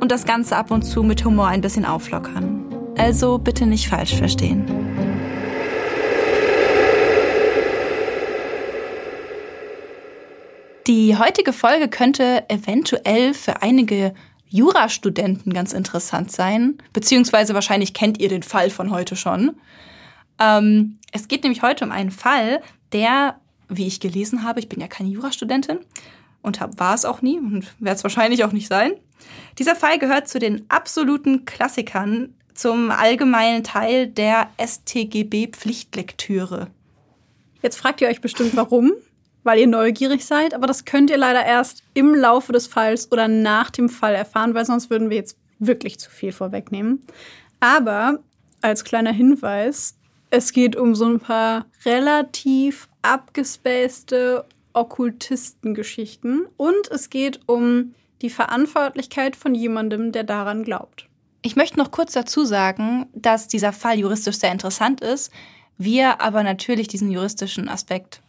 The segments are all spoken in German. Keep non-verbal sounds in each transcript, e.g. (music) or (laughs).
und das Ganze ab und zu mit Humor ein bisschen auflockern. Also bitte nicht falsch verstehen. Die heutige Folge könnte eventuell für einige Jurastudenten ganz interessant sein, beziehungsweise wahrscheinlich kennt ihr den Fall von heute schon. Ähm, es geht nämlich heute um einen Fall, der, wie ich gelesen habe, ich bin ja keine Jurastudentin und war es auch nie und werde es wahrscheinlich auch nicht sein, dieser Fall gehört zu den absoluten Klassikern zum allgemeinen Teil der STGB-Pflichtlektüre. Jetzt fragt ihr euch bestimmt, warum, (laughs) weil ihr neugierig seid, aber das könnt ihr leider erst im Laufe des Falls oder nach dem Fall erfahren, weil sonst würden wir jetzt wirklich zu viel vorwegnehmen. Aber als kleiner Hinweis, es geht um so ein paar relativ abgespacede Okkultistengeschichten und es geht um die Verantwortlichkeit von jemandem, der daran glaubt. Ich möchte noch kurz dazu sagen, dass dieser Fall juristisch sehr interessant ist, wir aber natürlich diesen juristischen Aspekt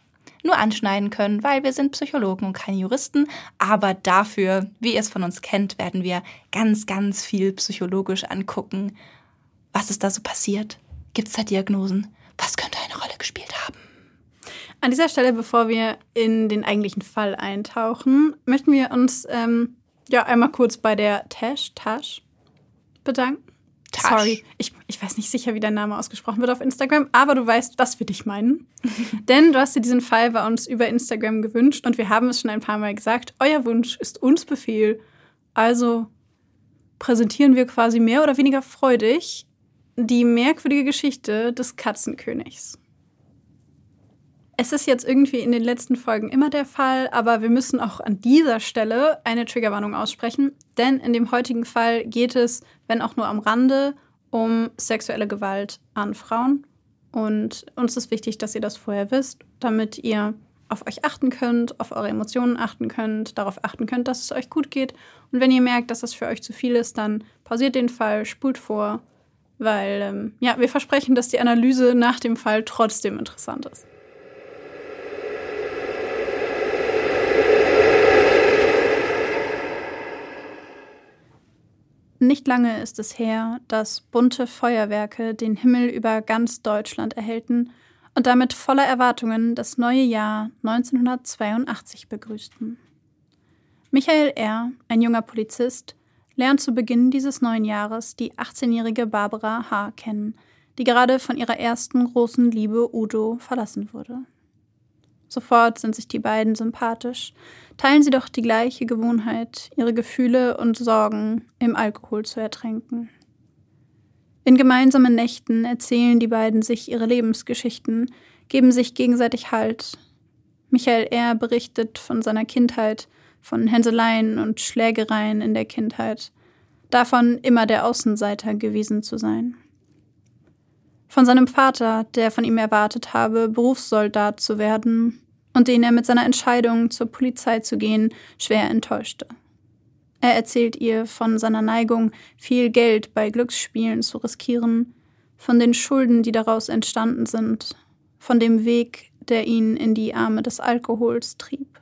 nur anschneiden können, weil wir sind Psychologen und keine Juristen. Aber dafür, wie ihr es von uns kennt, werden wir ganz, ganz viel psychologisch angucken. Was ist da so passiert? Gibt es da Diagnosen? Was könnte eine Rolle gespielt haben? An dieser Stelle, bevor wir in den eigentlichen Fall eintauchen, möchten wir uns ähm, ja, einmal kurz bei der Tash, Tash bedanken. Tash. Sorry, ich, ich weiß nicht sicher, wie dein Name ausgesprochen wird auf Instagram, aber du weißt, was wir dich meinen. (laughs) Denn du hast dir diesen Fall bei uns über Instagram gewünscht und wir haben es schon ein paar Mal gesagt, euer Wunsch ist uns Befehl. Also präsentieren wir quasi mehr oder weniger freudig die merkwürdige Geschichte des Katzenkönigs. Es ist jetzt irgendwie in den letzten Folgen immer der Fall, aber wir müssen auch an dieser Stelle eine Triggerwarnung aussprechen, denn in dem heutigen Fall geht es, wenn auch nur am Rande, um sexuelle Gewalt an Frauen. Und uns ist wichtig, dass ihr das vorher wisst, damit ihr auf euch achten könnt, auf eure Emotionen achten könnt, darauf achten könnt, dass es euch gut geht. Und wenn ihr merkt, dass das für euch zu viel ist, dann pausiert den Fall, spult vor, weil ähm, ja, wir versprechen, dass die Analyse nach dem Fall trotzdem interessant ist. Nicht lange ist es her, dass bunte Feuerwerke den Himmel über ganz Deutschland erhellten und damit voller Erwartungen das neue Jahr 1982 begrüßten. Michael R., ein junger Polizist, lernt zu Beginn dieses neuen Jahres die 18-jährige Barbara H. kennen, die gerade von ihrer ersten großen Liebe Udo verlassen wurde. Sofort sind sich die beiden sympathisch, teilen sie doch die gleiche Gewohnheit, ihre Gefühle und Sorgen im Alkohol zu ertränken. In gemeinsamen Nächten erzählen die beiden sich ihre Lebensgeschichten, geben sich gegenseitig Halt. Michael R. berichtet von seiner Kindheit, von Hänseleien und Schlägereien in der Kindheit, davon immer der Außenseiter gewesen zu sein. Von seinem Vater, der von ihm erwartet habe, Berufssoldat zu werden und den er mit seiner Entscheidung, zur Polizei zu gehen, schwer enttäuschte. Er erzählt ihr von seiner Neigung, viel Geld bei Glücksspielen zu riskieren, von den Schulden, die daraus entstanden sind, von dem Weg, der ihn in die Arme des Alkohols trieb.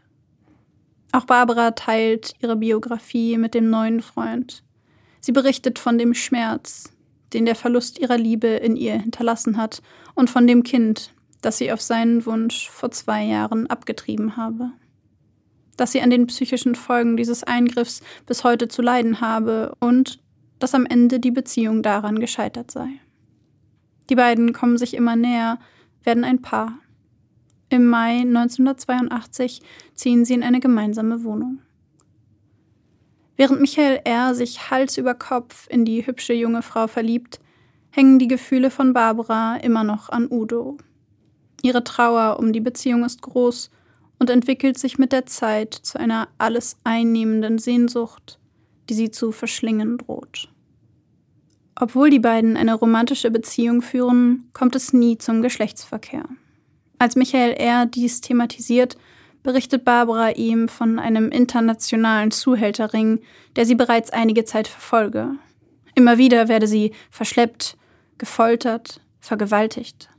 Auch Barbara teilt ihre Biografie mit dem neuen Freund. Sie berichtet von dem Schmerz, den der Verlust ihrer Liebe in ihr hinterlassen hat, und von dem Kind, das sie auf seinen Wunsch vor zwei Jahren abgetrieben habe. Dass sie an den psychischen Folgen dieses Eingriffs bis heute zu leiden habe und dass am Ende die Beziehung daran gescheitert sei. Die beiden kommen sich immer näher, werden ein Paar. Im Mai 1982 ziehen sie in eine gemeinsame Wohnung. Während Michael R. sich Hals über Kopf in die hübsche junge Frau verliebt, hängen die Gefühle von Barbara immer noch an Udo. Ihre Trauer um die Beziehung ist groß und entwickelt sich mit der Zeit zu einer alles einnehmenden Sehnsucht, die sie zu verschlingen droht. Obwohl die beiden eine romantische Beziehung führen, kommt es nie zum Geschlechtsverkehr. Als Michael R. dies thematisiert, berichtet Barbara ihm von einem internationalen Zuhälterring, der sie bereits einige Zeit verfolge. Immer wieder werde sie verschleppt, gefoltert, vergewaltigt.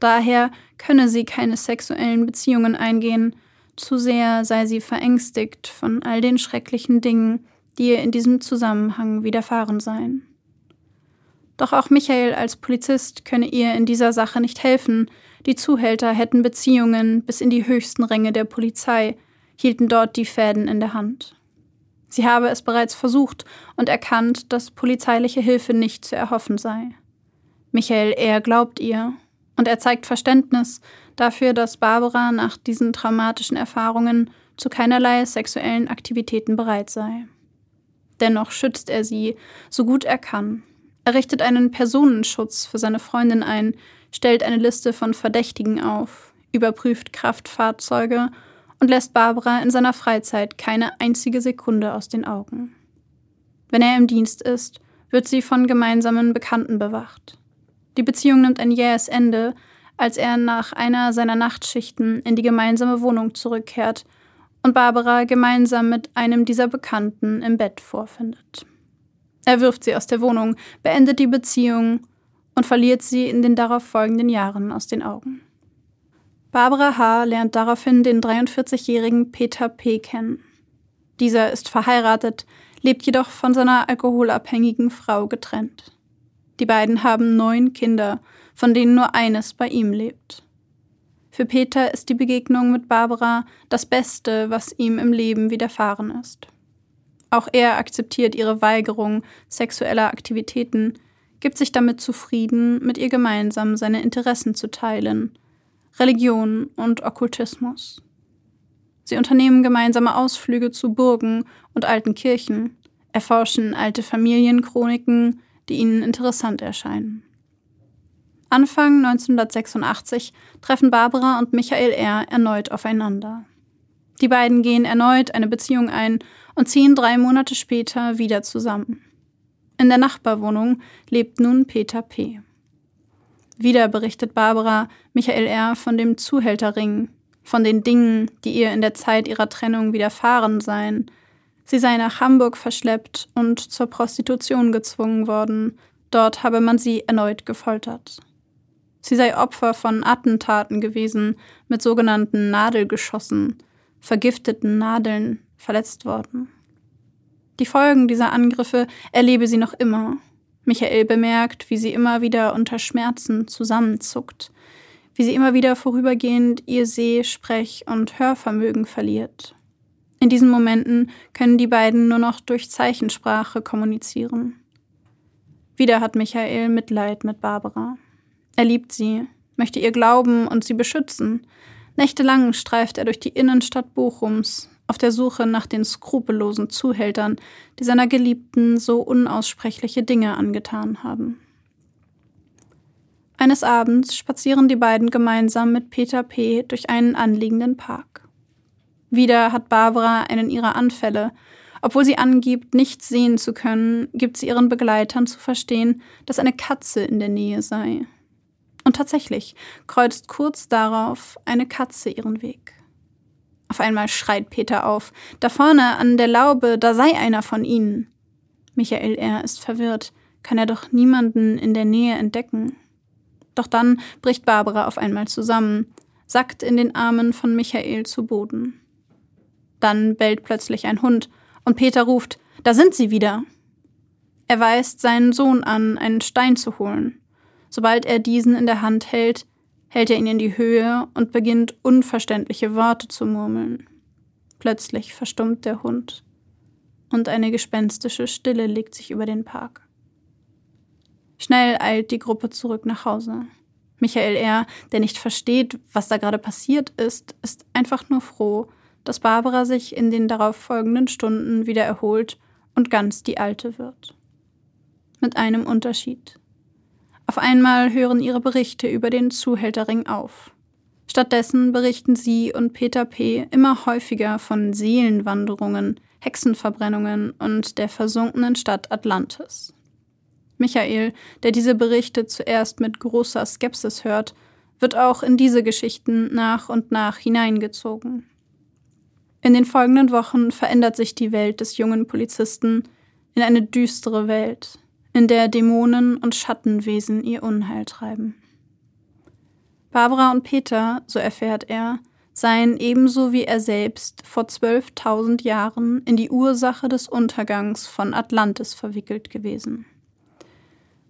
Daher könne sie keine sexuellen Beziehungen eingehen, zu sehr sei sie verängstigt von all den schrecklichen Dingen, die ihr in diesem Zusammenhang widerfahren seien. Doch auch Michael als Polizist könne ihr in dieser Sache nicht helfen, die Zuhälter hätten Beziehungen bis in die höchsten Ränge der Polizei, hielten dort die Fäden in der Hand. Sie habe es bereits versucht und erkannt, dass polizeiliche Hilfe nicht zu erhoffen sei. Michael eher glaubt ihr und er zeigt Verständnis dafür, dass Barbara nach diesen traumatischen Erfahrungen zu keinerlei sexuellen Aktivitäten bereit sei. Dennoch schützt er sie, so gut er kann. Er richtet einen Personenschutz für seine Freundin ein, stellt eine Liste von Verdächtigen auf, überprüft Kraftfahrzeuge und lässt Barbara in seiner Freizeit keine einzige Sekunde aus den Augen. Wenn er im Dienst ist, wird sie von gemeinsamen Bekannten bewacht. Die Beziehung nimmt ein jähes Ende, als er nach einer seiner Nachtschichten in die gemeinsame Wohnung zurückkehrt und Barbara gemeinsam mit einem dieser Bekannten im Bett vorfindet. Er wirft sie aus der Wohnung, beendet die Beziehung und verliert sie in den darauf folgenden Jahren aus den Augen. Barbara H. lernt daraufhin den 43-jährigen Peter P. kennen. Dieser ist verheiratet, lebt jedoch von seiner alkoholabhängigen Frau getrennt. Die beiden haben neun Kinder, von denen nur eines bei ihm lebt. Für Peter ist die Begegnung mit Barbara das Beste, was ihm im Leben widerfahren ist. Auch er akzeptiert ihre Weigerung sexueller Aktivitäten, gibt sich damit zufrieden, mit ihr gemeinsam seine Interessen zu teilen, Religion und Okkultismus. Sie unternehmen gemeinsame Ausflüge zu Burgen und alten Kirchen, erforschen alte Familienchroniken, die ihnen interessant erscheinen. Anfang 1986 treffen Barbara und Michael R. erneut aufeinander. Die beiden gehen erneut eine Beziehung ein und ziehen drei Monate später wieder zusammen. In der Nachbarwohnung lebt nun Peter P. Wieder berichtet Barbara Michael R. von dem Zuhälterring, von den Dingen, die ihr in der Zeit ihrer Trennung widerfahren seien. Sie sei nach Hamburg verschleppt und zur Prostitution gezwungen worden. Dort habe man sie erneut gefoltert. Sie sei Opfer von Attentaten gewesen, mit sogenannten Nadelgeschossen, vergifteten Nadeln, verletzt worden. Die Folgen dieser Angriffe erlebe sie noch immer. Michael bemerkt, wie sie immer wieder unter Schmerzen zusammenzuckt, wie sie immer wieder vorübergehend ihr Seh-, Sprech- und Hörvermögen verliert. In diesen Momenten können die beiden nur noch durch Zeichensprache kommunizieren. Wieder hat Michael Mitleid mit Barbara. Er liebt sie, möchte ihr glauben und sie beschützen. Nächtelang streift er durch die Innenstadt Bochums, auf der Suche nach den skrupellosen Zuhältern, die seiner Geliebten so unaussprechliche Dinge angetan haben. Eines Abends spazieren die beiden gemeinsam mit Peter P. durch einen anliegenden Park. Wieder hat Barbara einen ihrer Anfälle. Obwohl sie angibt, nichts sehen zu können, gibt sie ihren Begleitern zu verstehen, dass eine Katze in der Nähe sei. Und tatsächlich kreuzt kurz darauf eine Katze ihren Weg. Auf einmal schreit Peter auf. Da vorne an der Laube, da sei einer von ihnen. Michael R. ist verwirrt. Kann er doch niemanden in der Nähe entdecken. Doch dann bricht Barbara auf einmal zusammen, sackt in den Armen von Michael zu Boden. Dann bellt plötzlich ein Hund und Peter ruft, da sind sie wieder. Er weist seinen Sohn an, einen Stein zu holen. Sobald er diesen in der Hand hält, hält er ihn in die Höhe und beginnt unverständliche Worte zu murmeln. Plötzlich verstummt der Hund und eine gespenstische Stille legt sich über den Park. Schnell eilt die Gruppe zurück nach Hause. Michael R., der nicht versteht, was da gerade passiert ist, ist einfach nur froh, dass Barbara sich in den darauf folgenden Stunden wieder erholt und ganz die Alte wird. Mit einem Unterschied. Auf einmal hören ihre Berichte über den Zuhälterring auf. Stattdessen berichten sie und Peter P. immer häufiger von Seelenwanderungen, Hexenverbrennungen und der versunkenen Stadt Atlantis. Michael, der diese Berichte zuerst mit großer Skepsis hört, wird auch in diese Geschichten nach und nach hineingezogen. In den folgenden Wochen verändert sich die Welt des jungen Polizisten in eine düstere Welt, in der Dämonen und Schattenwesen ihr Unheil treiben. Barbara und Peter, so erfährt er, seien ebenso wie er selbst vor 12.000 Jahren in die Ursache des Untergangs von Atlantis verwickelt gewesen.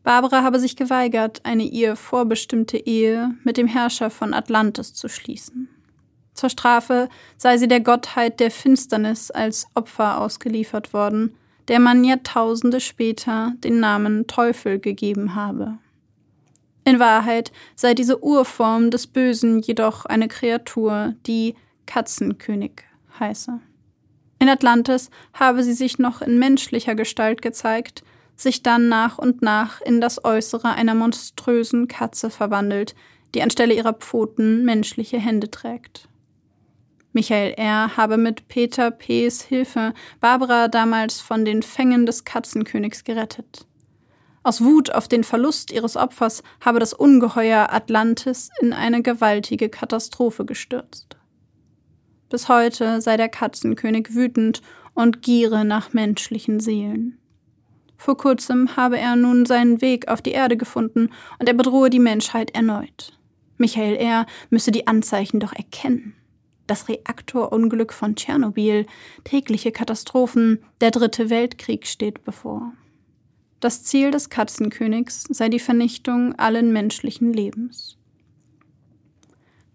Barbara habe sich geweigert, eine ihr vorbestimmte Ehe mit dem Herrscher von Atlantis zu schließen. Zur Strafe sei sie der Gottheit der Finsternis als Opfer ausgeliefert worden, der man Jahrtausende später den Namen Teufel gegeben habe. In Wahrheit sei diese Urform des Bösen jedoch eine Kreatur, die Katzenkönig heiße. In Atlantis habe sie sich noch in menschlicher Gestalt gezeigt, sich dann nach und nach in das Äußere einer monströsen Katze verwandelt, die anstelle ihrer Pfoten menschliche Hände trägt. Michael R. habe mit Peter P.'s Hilfe Barbara damals von den Fängen des Katzenkönigs gerettet. Aus Wut auf den Verlust ihres Opfers habe das Ungeheuer Atlantis in eine gewaltige Katastrophe gestürzt. Bis heute sei der Katzenkönig wütend und giere nach menschlichen Seelen. Vor kurzem habe er nun seinen Weg auf die Erde gefunden und er bedrohe die Menschheit erneut. Michael R. müsse die Anzeichen doch erkennen. Das Reaktorunglück von Tschernobyl, tägliche Katastrophen, der dritte Weltkrieg steht bevor. Das Ziel des Katzenkönigs sei die Vernichtung allen menschlichen Lebens.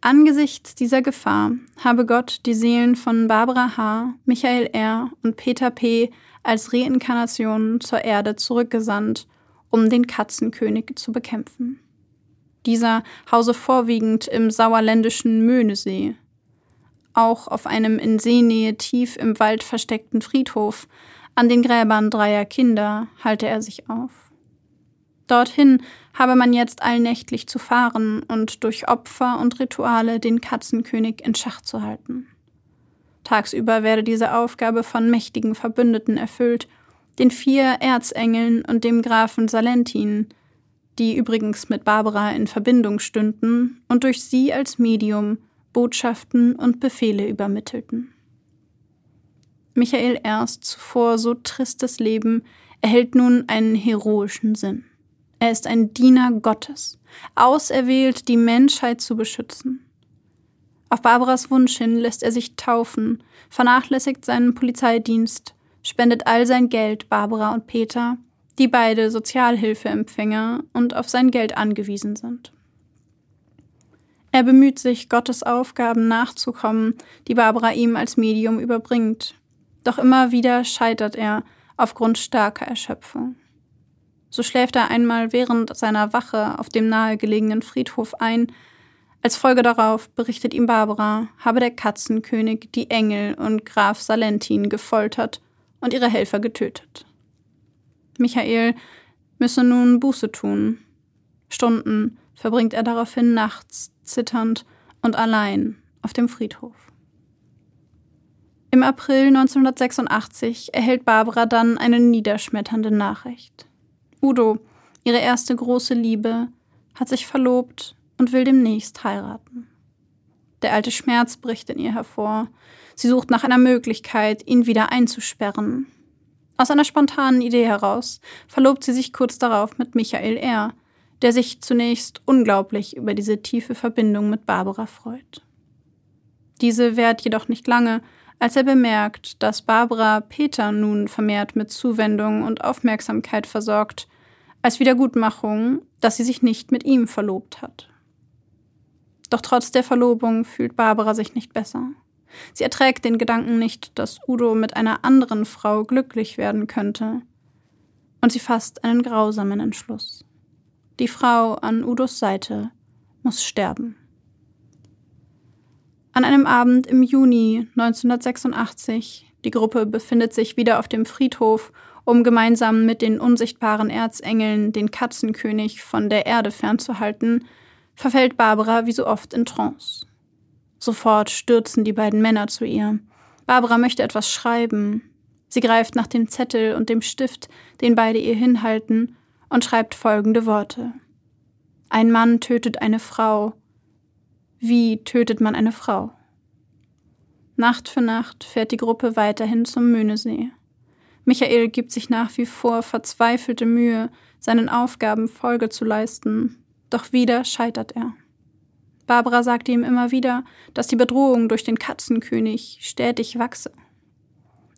Angesichts dieser Gefahr habe Gott die Seelen von Barbara H., Michael R. und Peter P. als Reinkarnationen zur Erde zurückgesandt, um den Katzenkönig zu bekämpfen. Dieser hause vorwiegend im sauerländischen Möhnesee. Auch auf einem in Seenähe tief im Wald versteckten Friedhof an den Gräbern dreier Kinder halte er sich auf. Dorthin habe man jetzt allnächtlich zu fahren und durch Opfer und Rituale den Katzenkönig in Schach zu halten. Tagsüber werde diese Aufgabe von mächtigen Verbündeten erfüllt, den vier Erzengeln und dem Grafen Salentin, die übrigens mit Barbara in Verbindung stünden und durch sie als Medium Botschaften und Befehle übermittelten. Michael erst zuvor so tristes Leben erhält nun einen heroischen Sinn. Er ist ein Diener Gottes, auserwählt, die Menschheit zu beschützen. Auf Barbaras Wunsch hin lässt er sich taufen, vernachlässigt seinen Polizeidienst, spendet all sein Geld Barbara und Peter, die beide Sozialhilfeempfänger und auf sein Geld angewiesen sind. Er bemüht sich, Gottes Aufgaben nachzukommen, die Barbara ihm als Medium überbringt, doch immer wieder scheitert er aufgrund starker Erschöpfung. So schläft er einmal während seiner Wache auf dem nahegelegenen Friedhof ein. Als Folge darauf berichtet ihm Barbara, habe der Katzenkönig die Engel und Graf Salentin gefoltert und ihre Helfer getötet. Michael müsse nun Buße tun. Stunden verbringt er daraufhin nachts zitternd und allein auf dem Friedhof. Im April 1986 erhält Barbara dann eine niederschmetternde Nachricht. Udo, ihre erste große Liebe, hat sich verlobt und will demnächst heiraten. Der alte Schmerz bricht in ihr hervor. Sie sucht nach einer Möglichkeit, ihn wieder einzusperren. Aus einer spontanen Idee heraus verlobt sie sich kurz darauf mit Michael R., der sich zunächst unglaublich über diese tiefe Verbindung mit Barbara freut. Diese währt jedoch nicht lange, als er bemerkt, dass Barbara Peter nun vermehrt mit Zuwendung und Aufmerksamkeit versorgt, als Wiedergutmachung, dass sie sich nicht mit ihm verlobt hat. Doch trotz der Verlobung fühlt Barbara sich nicht besser. Sie erträgt den Gedanken nicht, dass Udo mit einer anderen Frau glücklich werden könnte. Und sie fasst einen grausamen Entschluss. Die Frau an Udos Seite, muss sterben. An einem Abend im Juni 1986, die Gruppe befindet sich wieder auf dem Friedhof, um gemeinsam mit den unsichtbaren Erzengeln den Katzenkönig von der Erde fernzuhalten, verfällt Barbara wie so oft in Trance. Sofort stürzen die beiden Männer zu ihr. Barbara möchte etwas schreiben. Sie greift nach dem Zettel und dem Stift, den beide ihr hinhalten, und schreibt folgende Worte. Ein Mann tötet eine Frau, wie tötet man eine Frau? Nacht für Nacht fährt die Gruppe weiterhin zum Möhnesee. Michael gibt sich nach wie vor verzweifelte Mühe, seinen Aufgaben Folge zu leisten, doch wieder scheitert er. Barbara sagte ihm immer wieder, dass die Bedrohung durch den Katzenkönig stetig wachse.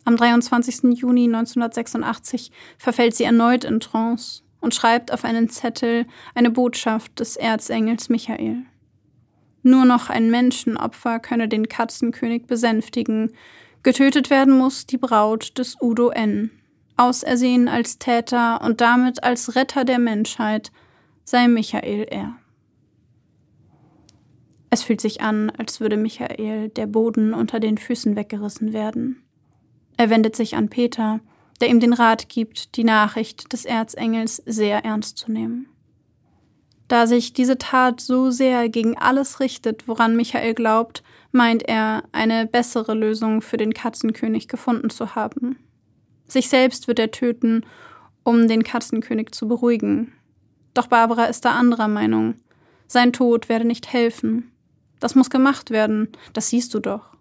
Am 23. Juni 1986 verfällt sie erneut in Trance und schreibt auf einen Zettel eine Botschaft des Erzengels Michael. Nur noch ein Menschenopfer könne den Katzenkönig besänftigen. Getötet werden muss die Braut des Udo N. Ausersehen als Täter und damit als Retter der Menschheit sei Michael R. Es fühlt sich an, als würde Michael der Boden unter den Füßen weggerissen werden. Er wendet sich an Peter, der ihm den Rat gibt, die Nachricht des Erzengels sehr ernst zu nehmen. Da sich diese Tat so sehr gegen alles richtet, woran Michael glaubt, meint er, eine bessere Lösung für den Katzenkönig gefunden zu haben. Sich selbst wird er töten, um den Katzenkönig zu beruhigen. Doch Barbara ist da anderer Meinung. Sein Tod werde nicht helfen. Das muss gemacht werden, das siehst du doch.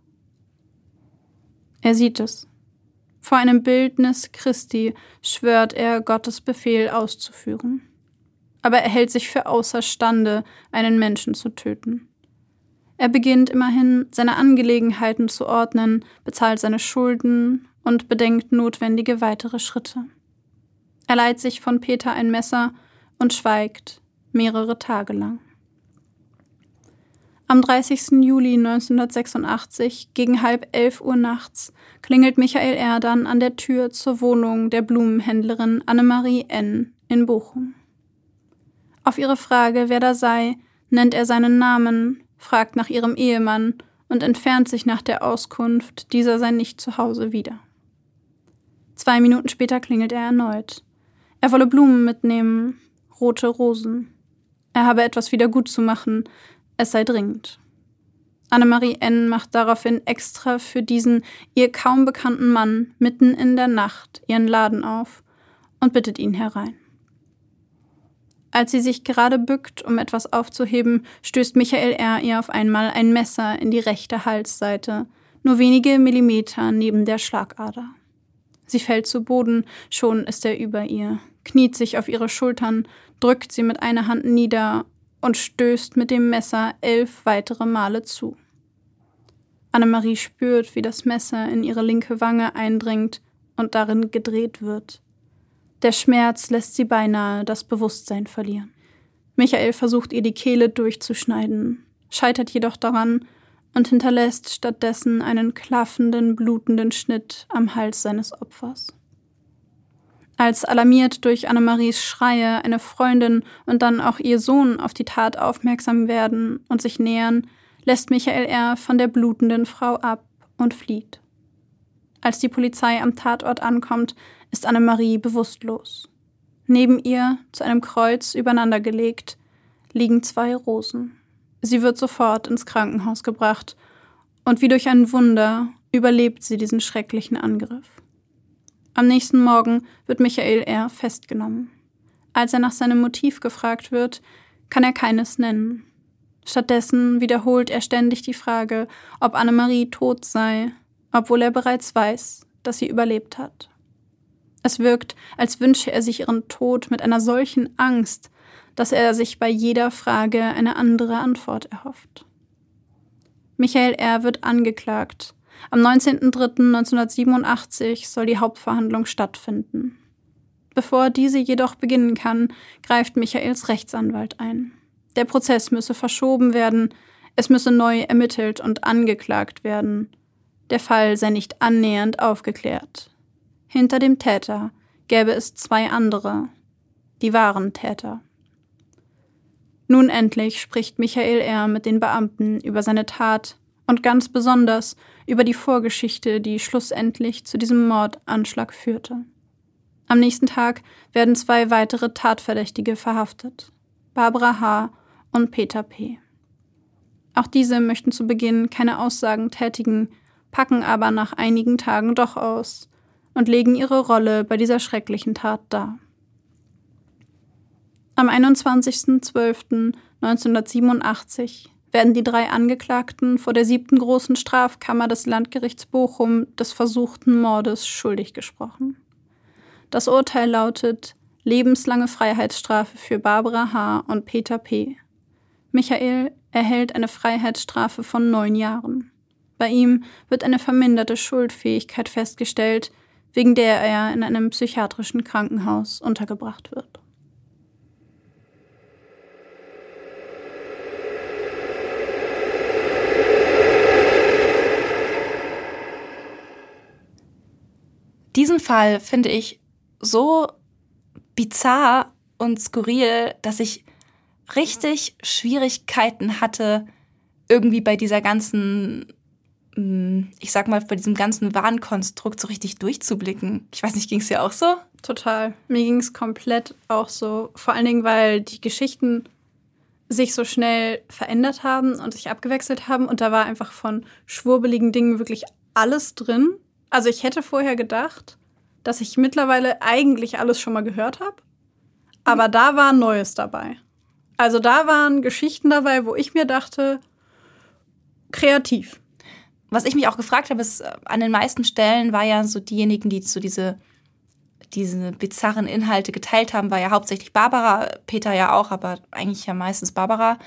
Er sieht es. Vor einem Bildnis Christi schwört er, Gottes Befehl auszuführen aber er hält sich für außerstande, einen Menschen zu töten. Er beginnt immerhin, seine Angelegenheiten zu ordnen, bezahlt seine Schulden und bedenkt notwendige weitere Schritte. Er leiht sich von Peter ein Messer und schweigt mehrere Tage lang. Am 30. Juli 1986 gegen halb elf Uhr nachts klingelt Michael Erdan an der Tür zur Wohnung der Blumenhändlerin Annemarie N. in Bochum. Auf ihre Frage, wer da sei, nennt er seinen Namen, fragt nach ihrem Ehemann und entfernt sich nach der Auskunft, dieser sei nicht zu Hause wieder. Zwei Minuten später klingelt er erneut. Er wolle Blumen mitnehmen, rote Rosen. Er habe etwas wieder gut zu machen, es sei dringend. Annemarie N. macht daraufhin extra für diesen ihr kaum bekannten Mann mitten in der Nacht ihren Laden auf und bittet ihn herein. Als sie sich gerade bückt, um etwas aufzuheben, stößt Michael R. ihr auf einmal ein Messer in die rechte Halsseite, nur wenige Millimeter neben der Schlagader. Sie fällt zu Boden, schon ist er über ihr, kniet sich auf ihre Schultern, drückt sie mit einer Hand nieder und stößt mit dem Messer elf weitere Male zu. Annemarie spürt, wie das Messer in ihre linke Wange eindringt und darin gedreht wird. Der Schmerz lässt sie beinahe das Bewusstsein verlieren. Michael versucht ihr die Kehle durchzuschneiden, scheitert jedoch daran und hinterlässt stattdessen einen klaffenden, blutenden Schnitt am Hals seines Opfers. Als alarmiert durch Annemaries Schreie eine Freundin und dann auch ihr Sohn auf die Tat aufmerksam werden und sich nähern, lässt Michael R. von der blutenden Frau ab und flieht. Als die Polizei am Tatort ankommt, ist Annemarie bewusstlos. Neben ihr, zu einem Kreuz übereinandergelegt, liegen zwei Rosen. Sie wird sofort ins Krankenhaus gebracht und wie durch ein Wunder überlebt sie diesen schrecklichen Angriff. Am nächsten Morgen wird Michael R. festgenommen. Als er nach seinem Motiv gefragt wird, kann er keines nennen. Stattdessen wiederholt er ständig die Frage, ob Annemarie tot sei, obwohl er bereits weiß, dass sie überlebt hat. Es wirkt, als wünsche er sich ihren Tod mit einer solchen Angst, dass er sich bei jeder Frage eine andere Antwort erhofft. Michael R. wird angeklagt. Am 19.03.1987 soll die Hauptverhandlung stattfinden. Bevor diese jedoch beginnen kann, greift Michaels Rechtsanwalt ein. Der Prozess müsse verschoben werden, es müsse neu ermittelt und angeklagt werden. Der Fall sei nicht annähernd aufgeklärt. Hinter dem Täter gäbe es zwei andere, die wahren Täter. Nun endlich spricht Michael R. mit den Beamten über seine Tat und ganz besonders über die Vorgeschichte, die schlussendlich zu diesem Mordanschlag führte. Am nächsten Tag werden zwei weitere Tatverdächtige verhaftet. Barbara H. und Peter P. Auch diese möchten zu Beginn keine Aussagen tätigen, packen aber nach einigen Tagen doch aus und legen ihre Rolle bei dieser schrecklichen Tat dar. Am 21.12.1987 werden die drei Angeklagten vor der siebten großen Strafkammer des Landgerichts Bochum des versuchten Mordes schuldig gesprochen. Das Urteil lautet lebenslange Freiheitsstrafe für Barbara H. und Peter P. Michael erhält eine Freiheitsstrafe von neun Jahren. Bei ihm wird eine verminderte Schuldfähigkeit festgestellt, wegen der er in einem psychiatrischen Krankenhaus untergebracht wird. Diesen Fall finde ich so bizarr und skurril, dass ich richtig Schwierigkeiten hatte, irgendwie bei dieser ganzen, mm, ich sag mal, bei diesem ganzen Warenkonstrukt so richtig durchzublicken. Ich weiß nicht, ging es dir auch so? Total. Mir ging es komplett auch so. Vor allen Dingen, weil die Geschichten sich so schnell verändert haben und sich abgewechselt haben. Und da war einfach von schwurbeligen Dingen wirklich alles drin. Also ich hätte vorher gedacht, dass ich mittlerweile eigentlich alles schon mal gehört habe. Aber da war Neues dabei. Also da waren Geschichten dabei, wo ich mir dachte, kreativ. Was ich mich auch gefragt habe, ist, äh, an den meisten Stellen war ja so diejenigen, die so diese, diese bizarren Inhalte geteilt haben, war ja hauptsächlich Barbara, Peter ja auch, aber eigentlich ja meistens Barbara.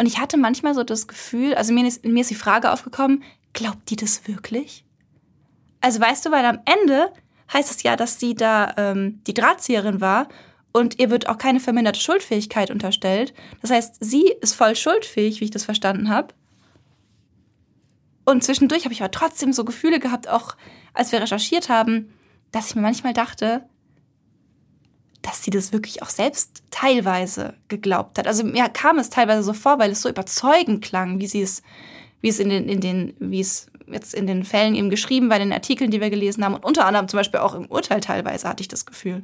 Und ich hatte manchmal so das Gefühl, also mir ist, mir ist die Frage aufgekommen, glaubt die das wirklich? Also weißt du, weil am Ende heißt es ja, dass sie da ähm, die Drahtzieherin war und ihr wird auch keine verminderte Schuldfähigkeit unterstellt. Das heißt, sie ist voll schuldfähig, wie ich das verstanden habe. Und zwischendurch habe ich aber trotzdem so Gefühle gehabt, auch als wir recherchiert haben, dass ich mir manchmal dachte, dass sie das wirklich auch selbst teilweise geglaubt hat. Also mir kam es teilweise so vor, weil es so überzeugend klang, wie sie es, wie es in den, in den, wie es jetzt in den Fällen eben geschrieben in den Artikeln, die wir gelesen haben und unter anderem zum Beispiel auch im Urteil teilweise hatte ich das Gefühl.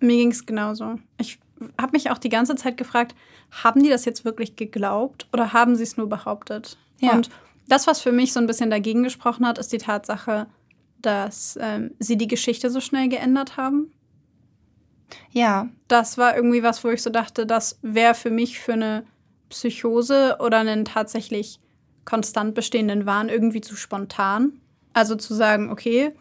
Mir ging es genauso. Ich habe mich auch die ganze Zeit gefragt, haben die das jetzt wirklich geglaubt oder haben sie es nur behauptet? Ja. Und das, was für mich so ein bisschen dagegen gesprochen hat, ist die Tatsache, dass ähm, sie die Geschichte so schnell geändert haben. Ja. Das war irgendwie was, wo ich so dachte, das wäre für mich für eine Psychose oder einen tatsächlich konstant bestehenden Wahn irgendwie zu spontan. Also zu sagen, okay,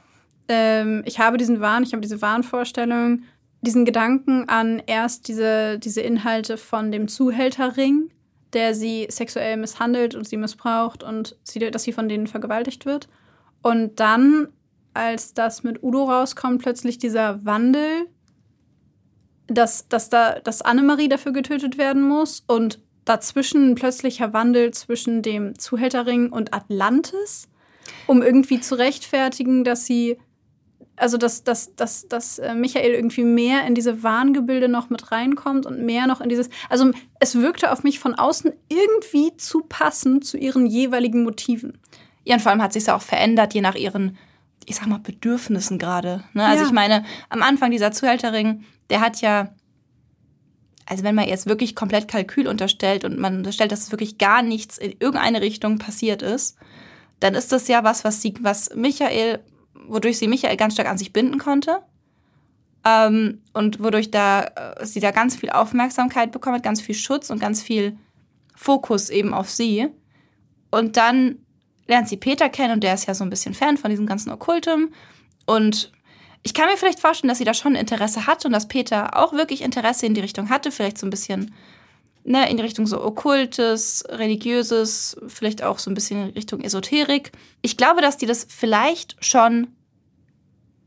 ähm, ich habe diesen Wahn, ich habe diese Wahnvorstellung, diesen Gedanken an erst diese, diese Inhalte von dem Zuhälterring, der sie sexuell misshandelt und sie missbraucht und sie, dass sie von denen vergewaltigt wird. Und dann, als das mit Udo rauskommt, plötzlich dieser Wandel, dass, dass, da, dass Annemarie dafür getötet werden muss und dazwischen ein plötzlicher Wandel zwischen dem Zuhälterring und Atlantis, um irgendwie zu rechtfertigen, dass sie also dass, dass, dass, dass äh, Michael irgendwie mehr in diese Wahngebilde noch mit reinkommt und mehr noch in dieses. Also es wirkte auf mich von außen irgendwie zu passend zu ihren jeweiligen Motiven. Ja, und vor allem hat sich ja auch verändert, je nach ihren, ich sag mal, Bedürfnissen gerade. Ne? Also ja. ich meine, am Anfang dieser Zuhälterring, der hat ja, also wenn man jetzt wirklich komplett Kalkül unterstellt und man unterstellt, dass wirklich gar nichts in irgendeine Richtung passiert ist, dann ist das ja was, was, sie, was Michael wodurch sie Michael ganz stark an sich binden konnte. Ähm, und wodurch da, äh, sie da ganz viel Aufmerksamkeit bekommen hat, ganz viel Schutz und ganz viel Fokus eben auf sie. Und dann lernt sie Peter kennen und der ist ja so ein bisschen Fan von diesem ganzen Okkultem. Und ich kann mir vielleicht vorstellen, dass sie da schon Interesse hat und dass Peter auch wirklich Interesse in die Richtung hatte, vielleicht so ein bisschen ne, in die Richtung so Okkultes, Religiöses, vielleicht auch so ein bisschen in Richtung Esoterik. Ich glaube, dass die das vielleicht schon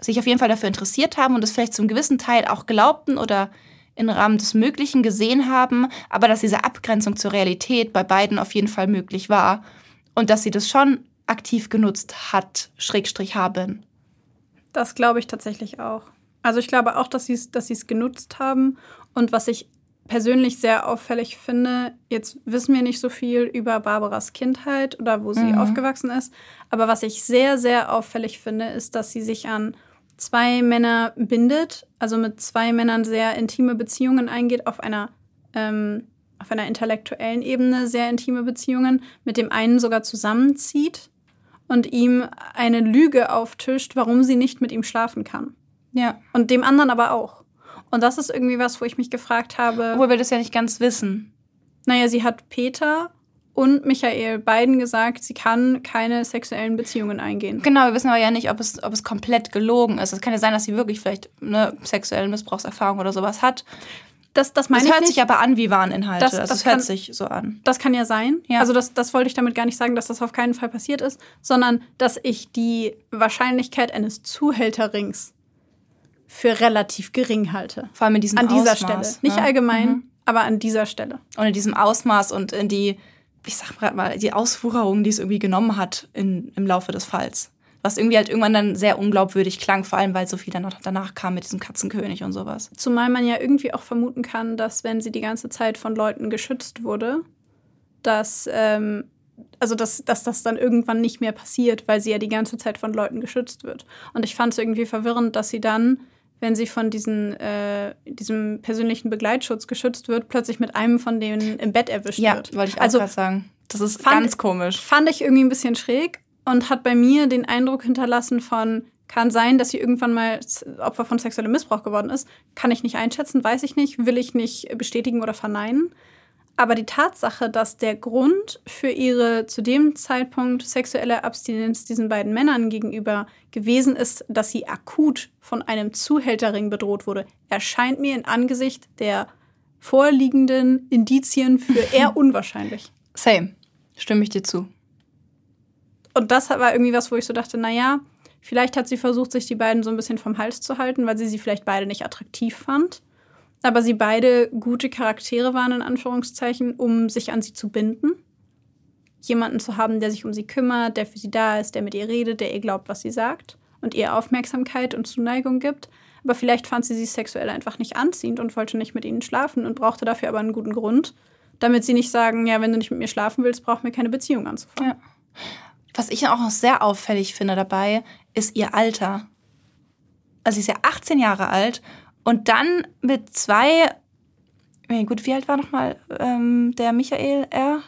sich auf jeden Fall dafür interessiert haben und es vielleicht zum gewissen Teil auch glaubten oder im Rahmen des Möglichen gesehen haben, aber dass diese Abgrenzung zur Realität bei beiden auf jeden Fall möglich war und dass sie das schon aktiv genutzt hat, Schrägstrich haben. Das glaube ich tatsächlich auch. Also ich glaube auch, dass sie es dass genutzt haben und was ich persönlich sehr auffällig finde, jetzt wissen wir nicht so viel über Barbaras Kindheit oder wo sie Mhm. aufgewachsen ist, aber was ich sehr, sehr auffällig finde, ist, dass sie sich an zwei Männer bindet, also mit zwei Männern sehr intime Beziehungen eingeht, auf einer, ähm, auf einer intellektuellen Ebene sehr intime Beziehungen, mit dem einen sogar zusammenzieht und ihm eine Lüge auftischt, warum sie nicht mit ihm schlafen kann. Ja. Und dem anderen aber auch. Und das ist irgendwie was, wo ich mich gefragt habe. Obwohl wir das ja nicht ganz wissen. Naja, sie hat Peter und Michael beiden gesagt, sie kann keine sexuellen Beziehungen eingehen. Genau, wir wissen aber ja nicht, ob es, ob es komplett gelogen ist. Es kann ja sein, dass sie wirklich vielleicht eine sexuelle Missbrauchserfahrung oder sowas hat. Das, das meine Das ich hört nicht. sich aber an wie Warninhalte. Das- also das hört kann- sich so an. Das kann ja sein. Ja. Also das, das wollte ich damit gar nicht sagen, dass das auf keinen Fall passiert ist, sondern dass ich die Wahrscheinlichkeit eines Zuhälterrings für relativ gering halte. Vor allem in diesem An dieser Ausmaß, Stelle. Nicht ne? allgemein, Mhm. aber an dieser Stelle. Und in diesem Ausmaß und in die, ich sag mal, die Ausfuhrung, die es irgendwie genommen hat in, im Laufe des Falls. Was irgendwie halt irgendwann dann sehr unglaubwürdig klang, vor allem weil so viel dann noch danach kam mit diesem Katzenkönig und sowas. Zumal man ja irgendwie auch vermuten kann, dass wenn sie die ganze Zeit von Leuten geschützt wurde, dass, ähm, also dass, dass das dann irgendwann nicht mehr passiert, weil sie ja die ganze Zeit von Leuten geschützt wird. Und ich fand es irgendwie verwirrend, dass sie dann, wenn sie von diesen, äh, diesem persönlichen Begleitschutz geschützt wird, plötzlich mit einem von denen im Bett erwischt Ja, wird. wollte ich auch also sagen. Das ist fand- ganz komisch. fand ich irgendwie ein bisschen schräg und hat bei mir den Eindruck hinterlassen von, kann sein, dass sie irgendwann mal Opfer von sexuellem Missbrauch geworden ist. Kann ich nicht einschätzen, weiß ich nicht, will ich nicht bestätigen oder verneinen. Aber die Tatsache, dass der Grund für ihre zu dem Zeitpunkt sexuelle Abstinenz diesen beiden Männern gegenüber gewesen ist, dass sie akut von einem Zuhälterring bedroht wurde, erscheint mir in Angesicht der vorliegenden Indizien für (laughs) eher unwahrscheinlich. Same. Stimme ich dir zu. Und das war irgendwie was, wo ich so dachte, naja, vielleicht hat sie versucht, sich die beiden so ein bisschen vom Hals zu halten, weil sie sie vielleicht beide nicht attraktiv fand. Aber sie beide gute Charaktere waren, in Anführungszeichen, um sich an sie zu binden. Jemanden zu haben, der sich um sie kümmert, der für sie da ist, der mit ihr redet, der ihr glaubt, was sie sagt und ihr Aufmerksamkeit und Zuneigung gibt. Aber vielleicht fand sie sie sexuell einfach nicht anziehend und wollte nicht mit ihnen schlafen und brauchte dafür aber einen guten Grund, damit sie nicht sagen, ja, wenn du nicht mit mir schlafen willst, brauchen wir keine Beziehung anzufangen. Ja. Was ich auch noch sehr auffällig finde dabei, ist ihr Alter. Also sie ist ja 18 Jahre alt und dann mit zwei, gut, wie alt war nochmal ähm, der Michael R?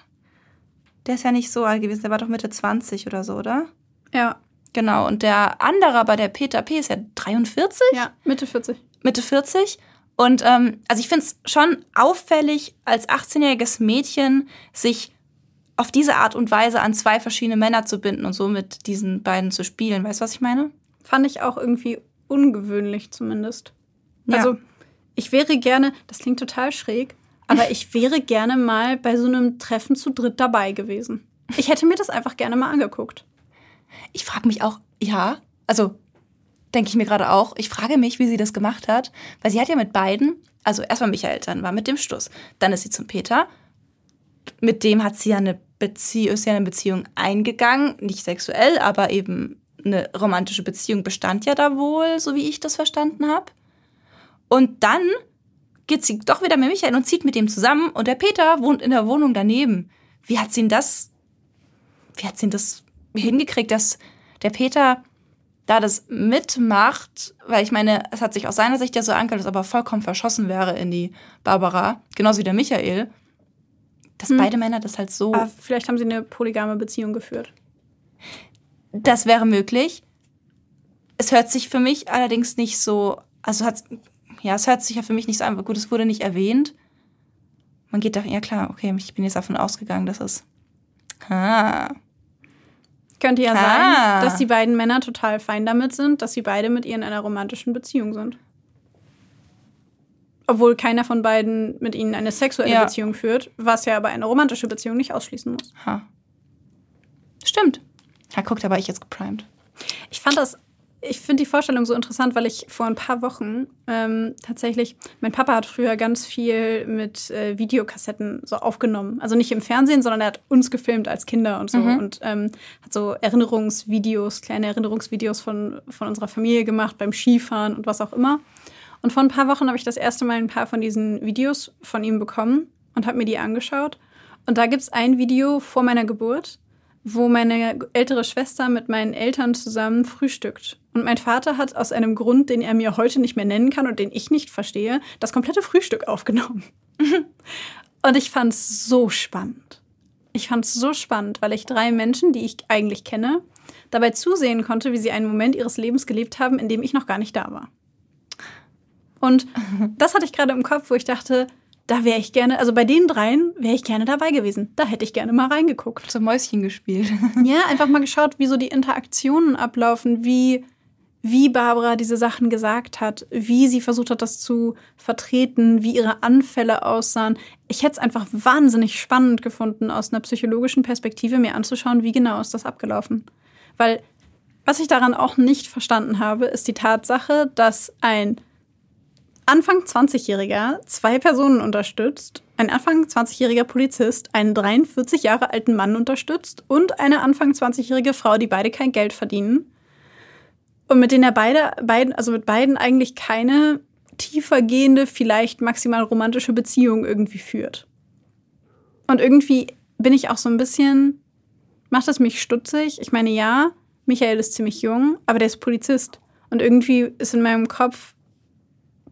Der ist ja nicht so alt gewesen, der war doch Mitte 20 oder so, oder? Ja, Genau, und der andere, aber der Peter P. ist ja 43? ja, Mitte 40. Mitte 40. Und ähm, also ich finde es schon auffällig, als 18-jähriges Mädchen sich auf diese Art und Weise an zwei verschiedene Männer zu binden und so mit diesen beiden zu spielen. Weißt du, was ich meine? Fand ich auch irgendwie ungewöhnlich zumindest. Ja. Also, ich wäre gerne, das klingt total schräg, aber ich wäre gerne mal bei so einem Treffen zu dritt dabei gewesen. Ich hätte mir das einfach gerne mal angeguckt. Ich frage mich auch, ja, also denke ich mir gerade auch, ich frage mich, wie sie das gemacht hat, weil sie hat ja mit beiden, also erstmal Michael, dann war mit dem Stuss, dann ist sie zum Peter, mit dem hat sie ja eine Beziehung, ist ja eine Beziehung eingegangen, nicht sexuell, aber eben eine romantische Beziehung bestand ja da wohl, so wie ich das verstanden habe. Und dann geht sie doch wieder mit Michael und zieht mit dem zusammen und der Peter wohnt in der Wohnung daneben. Wie hat sie denn das, wie hat sie das hingekriegt, dass der Peter da das mitmacht, weil ich meine, es hat sich aus seiner Sicht ja so angehört, dass er aber vollkommen verschossen wäre in die Barbara, genauso wie der Michael, dass Hm. beide Männer das halt so, Aber vielleicht haben sie eine polygame Beziehung geführt. das wäre möglich. Es hört sich für mich allerdings nicht so, also hat, ja, es hört sich ja für mich nicht so an, gut, es wurde nicht erwähnt. Man geht da, ja klar, okay, ich bin jetzt davon ausgegangen, dass es, ah, Könnte ja Ah. sein, dass die beiden Männer total fein damit sind, dass sie beide mit ihr in einer romantischen Beziehung sind. Obwohl keiner von beiden mit ihnen eine sexuelle Ja. Beziehung führt, was ja aber eine romantische Beziehung nicht ausschließen muss. ha. Stimmt. Ja, guck, da war ich jetzt geprimed. Ich fand das, ich finde die Vorstellung so interessant, weil ich vor ein paar Wochen ähm, tatsächlich, mein Papa hat früher ganz viel mit äh, Videokassetten so aufgenommen. Also nicht im Fernsehen, sondern er hat uns gefilmt als Kinder und so Mhm. und ähm, hat so Erinnerungsvideos, kleine Erinnerungsvideos von, von unserer Familie gemacht beim Skifahren und was auch immer. Und vor ein paar Wochen habe ich das erste Mal ein paar von diesen Videos von ihm bekommen und habe mir die angeschaut. Und da gibt es ein Video vor meiner Geburt, wo meine ältere Schwester mit meinen Eltern zusammen frühstückt. Und mein Vater hat aus einem Grund, den er mir heute nicht mehr nennen kann und den ich nicht verstehe, das komplette Frühstück aufgenommen. (laughs) und ich fand es so spannend. Ich fand es so spannend, weil ich drei Menschen, die ich eigentlich kenne, dabei zusehen konnte, wie sie einen Moment ihres Lebens gelebt haben, in dem ich noch gar nicht da war. Und das hatte ich gerade im Kopf, wo ich dachte, da wäre ich gerne, also bei den dreien wäre ich gerne dabei gewesen. Da hätte ich gerne mal reingeguckt. So Mäuschen gespielt. (laughs) ja, einfach mal geschaut, wie so die Interaktionen ablaufen, wie, wie Barbara diese Sachen gesagt hat, wie sie versucht hat, das zu vertreten, wie ihre Anfälle aussahen. Ich hätte es einfach wahnsinnig spannend gefunden, aus einer psychologischen Perspektive mir anzuschauen, wie genau ist das abgelaufen. Weil was ich daran auch nicht verstanden habe, ist die Tatsache, dass ein Anfang 20-Jähriger zwei Personen unterstützt, ein Anfang 20-jähriger Polizist einen 43 Jahre alten Mann unterstützt und eine Anfang 20-jährige Frau, die beide kein Geld verdienen. Und mit denen er beide, beiden, also mit beiden eigentlich keine tiefergehende, vielleicht maximal romantische Beziehung irgendwie führt. Und irgendwie bin ich auch so ein bisschen, macht es mich stutzig. Ich meine, ja, Michael ist ziemlich jung, aber der ist Polizist. Und irgendwie ist in meinem Kopf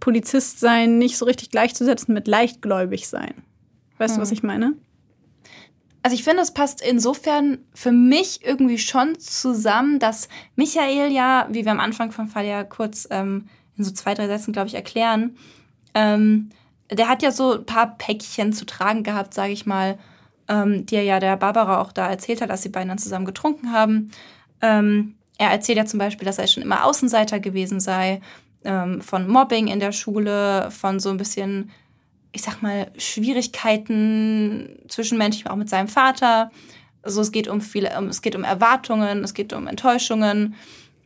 Polizist sein nicht so richtig gleichzusetzen mit leichtgläubig sein. Weißt hm. du, was hm. ich meine? Also ich finde, es passt insofern für mich irgendwie schon zusammen, dass Michael ja, wie wir am Anfang vom Fall ja kurz ähm, in so zwei, drei Sätzen, glaube ich, erklären, ähm, der hat ja so ein paar Päckchen zu tragen gehabt, sage ich mal, ähm, die er ja der Barbara auch da erzählt hat, als sie beiden dann zusammen getrunken haben. Ähm, er erzählt ja zum Beispiel, dass er schon immer Außenseiter gewesen sei, ähm, von Mobbing in der Schule, von so ein bisschen, ich sag mal, Schwierigkeiten zwischenmenschlich, auch mit seinem Vater. Also es geht um viele, es geht um Erwartungen, es geht um Enttäuschungen,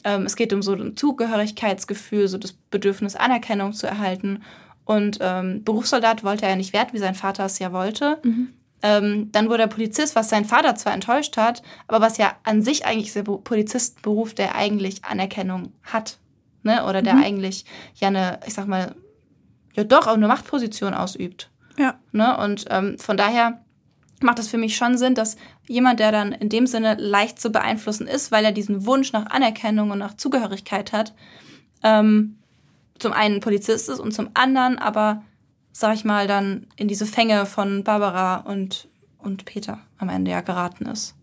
ähm, es geht um so ein Zugehörigkeitsgefühl, so das Bedürfnis, Anerkennung zu erhalten. Und ähm, Berufssoldat wollte er nicht werden, wie sein Vater es ja wollte. Mhm. Ähm, dann wurde er Polizist, was sein Vater zwar enttäuscht hat, aber was ja an sich eigentlich der Polizistberuf, der eigentlich Anerkennung hat ne? Oder der mhm. eigentlich ja eine, ich sag mal, ja doch auch eine Machtposition ausübt. Ja. Ne? Und ähm, von daher macht es für mich schon Sinn, dass jemand, der dann in dem Sinne leicht zu beeinflussen ist, weil er diesen Wunsch nach Anerkennung und nach Zugehörigkeit hat, ähm, zum einen Polizist ist und zum anderen aber, sag ich mal, dann in diese Fänge von Barbara und, und Peter am Ende ja geraten ist.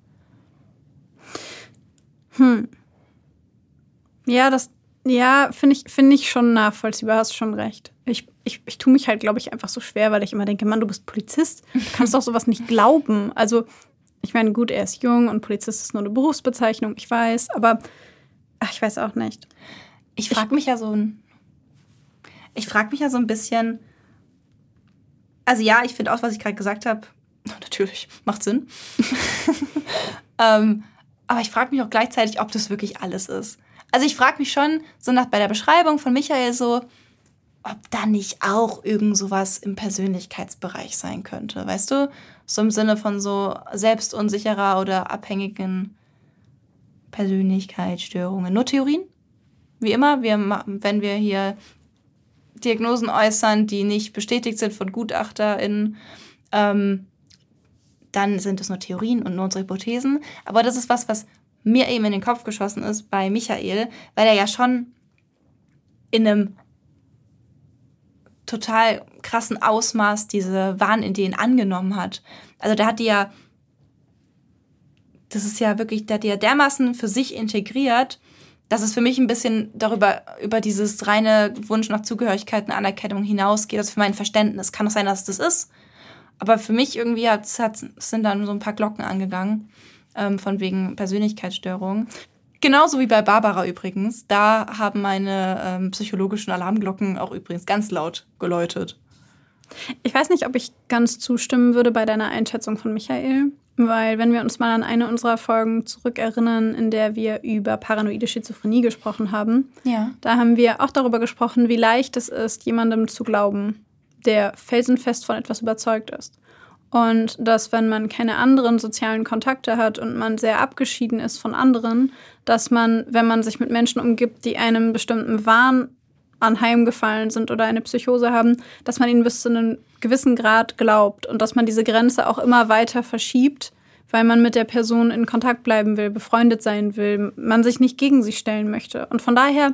Hm. Ja, das, ja, finde ich, find ich schon nachvollziehbar, hast schon recht. Ich, ich, ich tue mich halt, glaube ich, einfach so schwer, weil ich immer denke, Mann, du bist Polizist, du kannst doch sowas nicht glauben. Also, ich meine, gut, er ist jung und Polizist ist nur eine Berufsbezeichnung, ich weiß, aber ach, ich weiß auch nicht. Ich frage mich ja so ein. Ich frage mich ja so ein bisschen. Also ja, ich finde auch, was ich gerade gesagt habe, (laughs) natürlich, macht Sinn. (laughs) ähm, aber ich frage mich auch gleichzeitig, ob das wirklich alles ist. Also ich frage mich schon, so nach bei der Beschreibung von Michael so, ob da nicht auch irgend sowas im Persönlichkeitsbereich sein könnte, weißt du? So im Sinne von so selbstunsicherer oder abhängigen Persönlichkeitsstörungen. Nur Theorien? Wie immer, wir, wenn wir hier Diagnosen äußern, die nicht bestätigt sind von GutachterInnen, ähm, dann sind es nur Theorien und nur unsere Hypothesen. Aber das ist was, was mir eben in den Kopf geschossen ist bei Michael, weil er ja schon in einem total krassen Ausmaß diese Wahnideen angenommen hat. Also der hat die ja, das ist ja wirklich, der hat die ja dermaßen für sich integriert, dass es für mich ein bisschen darüber, über dieses reine Wunsch nach Zugehörigkeit und Anerkennung hinausgeht. Das ist für mein Verständnis. Kann auch sein, dass das ist. Aber für mich irgendwie hat, hat, sind dann so ein paar Glocken angegangen ähm, von wegen Persönlichkeitsstörung. Genauso wie bei Barbara übrigens. Da haben meine ähm, psychologischen Alarmglocken auch übrigens ganz laut geläutet. Ich weiß nicht, ob ich ganz zustimmen würde bei deiner Einschätzung von Michael, weil wenn wir uns mal an eine unserer Folgen zurückerinnern, in der wir über paranoide Schizophrenie gesprochen haben, ja. da haben wir auch darüber gesprochen, wie leicht es ist, jemandem zu glauben, der felsenfest von etwas überzeugt ist. Und dass, wenn man keine anderen sozialen Kontakte hat und man sehr abgeschieden ist von anderen, dass man, wenn man sich mit Menschen umgibt, die einem bestimmten Wahn anheimgefallen sind oder eine Psychose haben, dass man ihnen bis zu einem gewissen Grad glaubt und dass man diese Grenze auch immer weiter verschiebt, weil man mit der Person in Kontakt bleiben will, befreundet sein will, man sich nicht gegen sie stellen möchte. Und von daher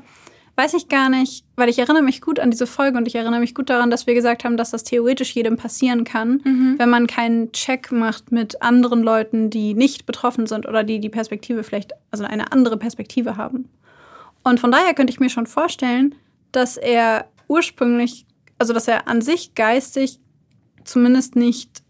weiß ich gar nicht, weil ich erinnere mich gut an diese Folge und ich erinnere mich gut daran, dass wir gesagt haben, dass das theoretisch jedem passieren kann, mhm. wenn man keinen Check macht mit anderen Leuten, die nicht betroffen sind oder die die Perspektive vielleicht, also eine andere Perspektive haben. Und von daher könnte ich mir schon vorstellen, dass er ursprünglich, also dass er an sich geistig zumindest nicht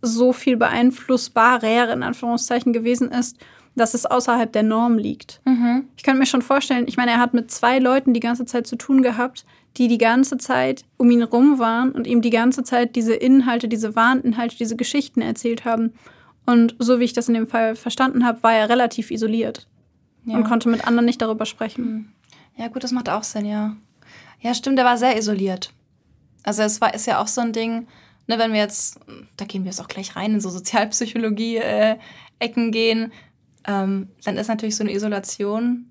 so viel beeinflussbarer in Anführungszeichen gewesen ist dass es außerhalb der Norm liegt. Mhm. Ich könnte mir schon vorstellen, ich meine, er hat mit zwei Leuten die ganze Zeit zu tun gehabt, die die ganze Zeit um ihn rum waren und ihm die ganze Zeit diese Inhalte, diese Warninhalte, diese Geschichten erzählt haben. Und so wie ich das in dem Fall verstanden habe, war er relativ isoliert ja. und konnte mit anderen nicht darüber sprechen. Mhm. Ja, gut, das macht auch Sinn, ja. Ja, stimmt, er war sehr isoliert. Also es war ist ja auch so ein Ding, ne, wenn wir jetzt, da gehen wir jetzt auch gleich rein in so Sozialpsychologie-Ecken äh, gehen, ähm, dann ist natürlich so eine Isolation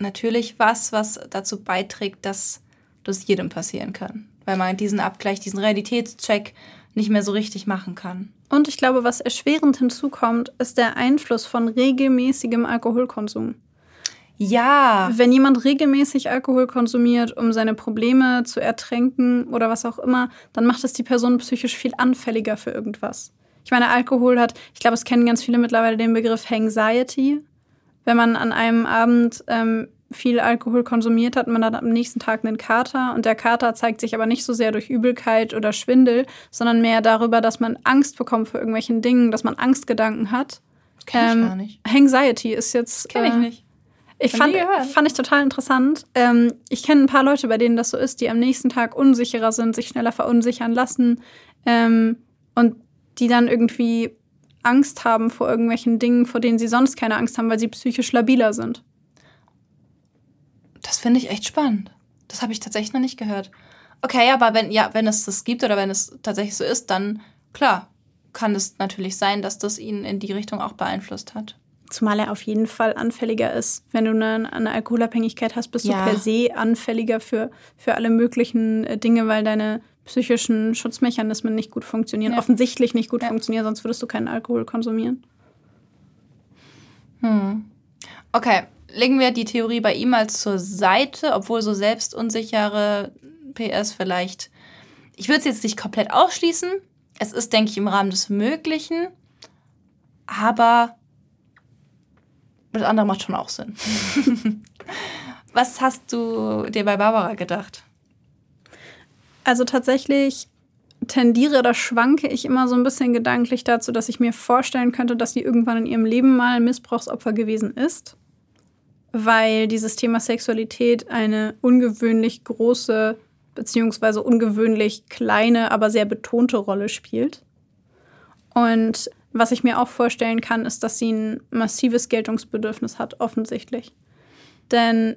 natürlich was, was dazu beiträgt, dass das jedem passieren kann. Weil man diesen Abgleich, diesen Realitätscheck nicht mehr so richtig machen kann. Und ich glaube, was erschwerend hinzukommt, ist der Einfluss von regelmäßigem Alkoholkonsum. Ja. Wenn jemand regelmäßig Alkohol konsumiert, um seine Probleme zu ertränken oder was auch immer, dann macht es die Person psychisch viel anfälliger für irgendwas. Ich meine, Alkohol hat, ich glaube, es kennen ganz viele mittlerweile den Begriff Anxiety. Wenn man an einem Abend ähm, viel Alkohol konsumiert hat, man hat am nächsten Tag einen Kater und der Kater zeigt sich aber nicht so sehr durch Übelkeit oder Schwindel, sondern mehr darüber, dass man Angst bekommt vor irgendwelchen Dingen, dass man Angstgedanken hat. Das kenn ich ähm, gar nicht. Anxiety ist jetzt. Kenn ich äh, nicht. Ich fand, fand ich total interessant. Ähm, ich kenne ein paar Leute, bei denen das so ist, die am nächsten Tag unsicherer sind, sich schneller verunsichern lassen. Ähm, und die dann irgendwie Angst haben vor irgendwelchen Dingen, vor denen sie sonst keine Angst haben, weil sie psychisch labiler sind. Das finde ich echt spannend. Das habe ich tatsächlich noch nicht gehört. Okay, aber wenn, ja, wenn es das gibt oder wenn es tatsächlich so ist, dann klar, kann es natürlich sein, dass das ihn in die Richtung auch beeinflusst hat. Zumal er auf jeden Fall anfälliger ist. Wenn du eine, eine Alkoholabhängigkeit hast, bist ja. du per se anfälliger für, für alle möglichen äh, Dinge, weil deine psychischen Schutzmechanismen nicht gut funktionieren, ja. offensichtlich nicht gut ja. funktionieren, sonst würdest du keinen Alkohol konsumieren. Hm. Okay, legen wir die Theorie bei ihm mal zur Seite, obwohl so selbstunsichere PS vielleicht. Ich würde es jetzt nicht komplett ausschließen. Es ist, denke ich, im Rahmen des Möglichen. Aber das andere macht schon auch Sinn. (laughs) Was hast du dir bei Barbara gedacht? Also tatsächlich tendiere oder schwanke ich immer so ein bisschen gedanklich dazu, dass ich mir vorstellen könnte, dass sie irgendwann in ihrem Leben mal Missbrauchsopfer gewesen ist, weil dieses Thema Sexualität eine ungewöhnlich große beziehungsweise ungewöhnlich kleine, aber sehr betonte Rolle spielt. Und was ich mir auch vorstellen kann, ist, dass sie ein massives Geltungsbedürfnis hat, offensichtlich. Denn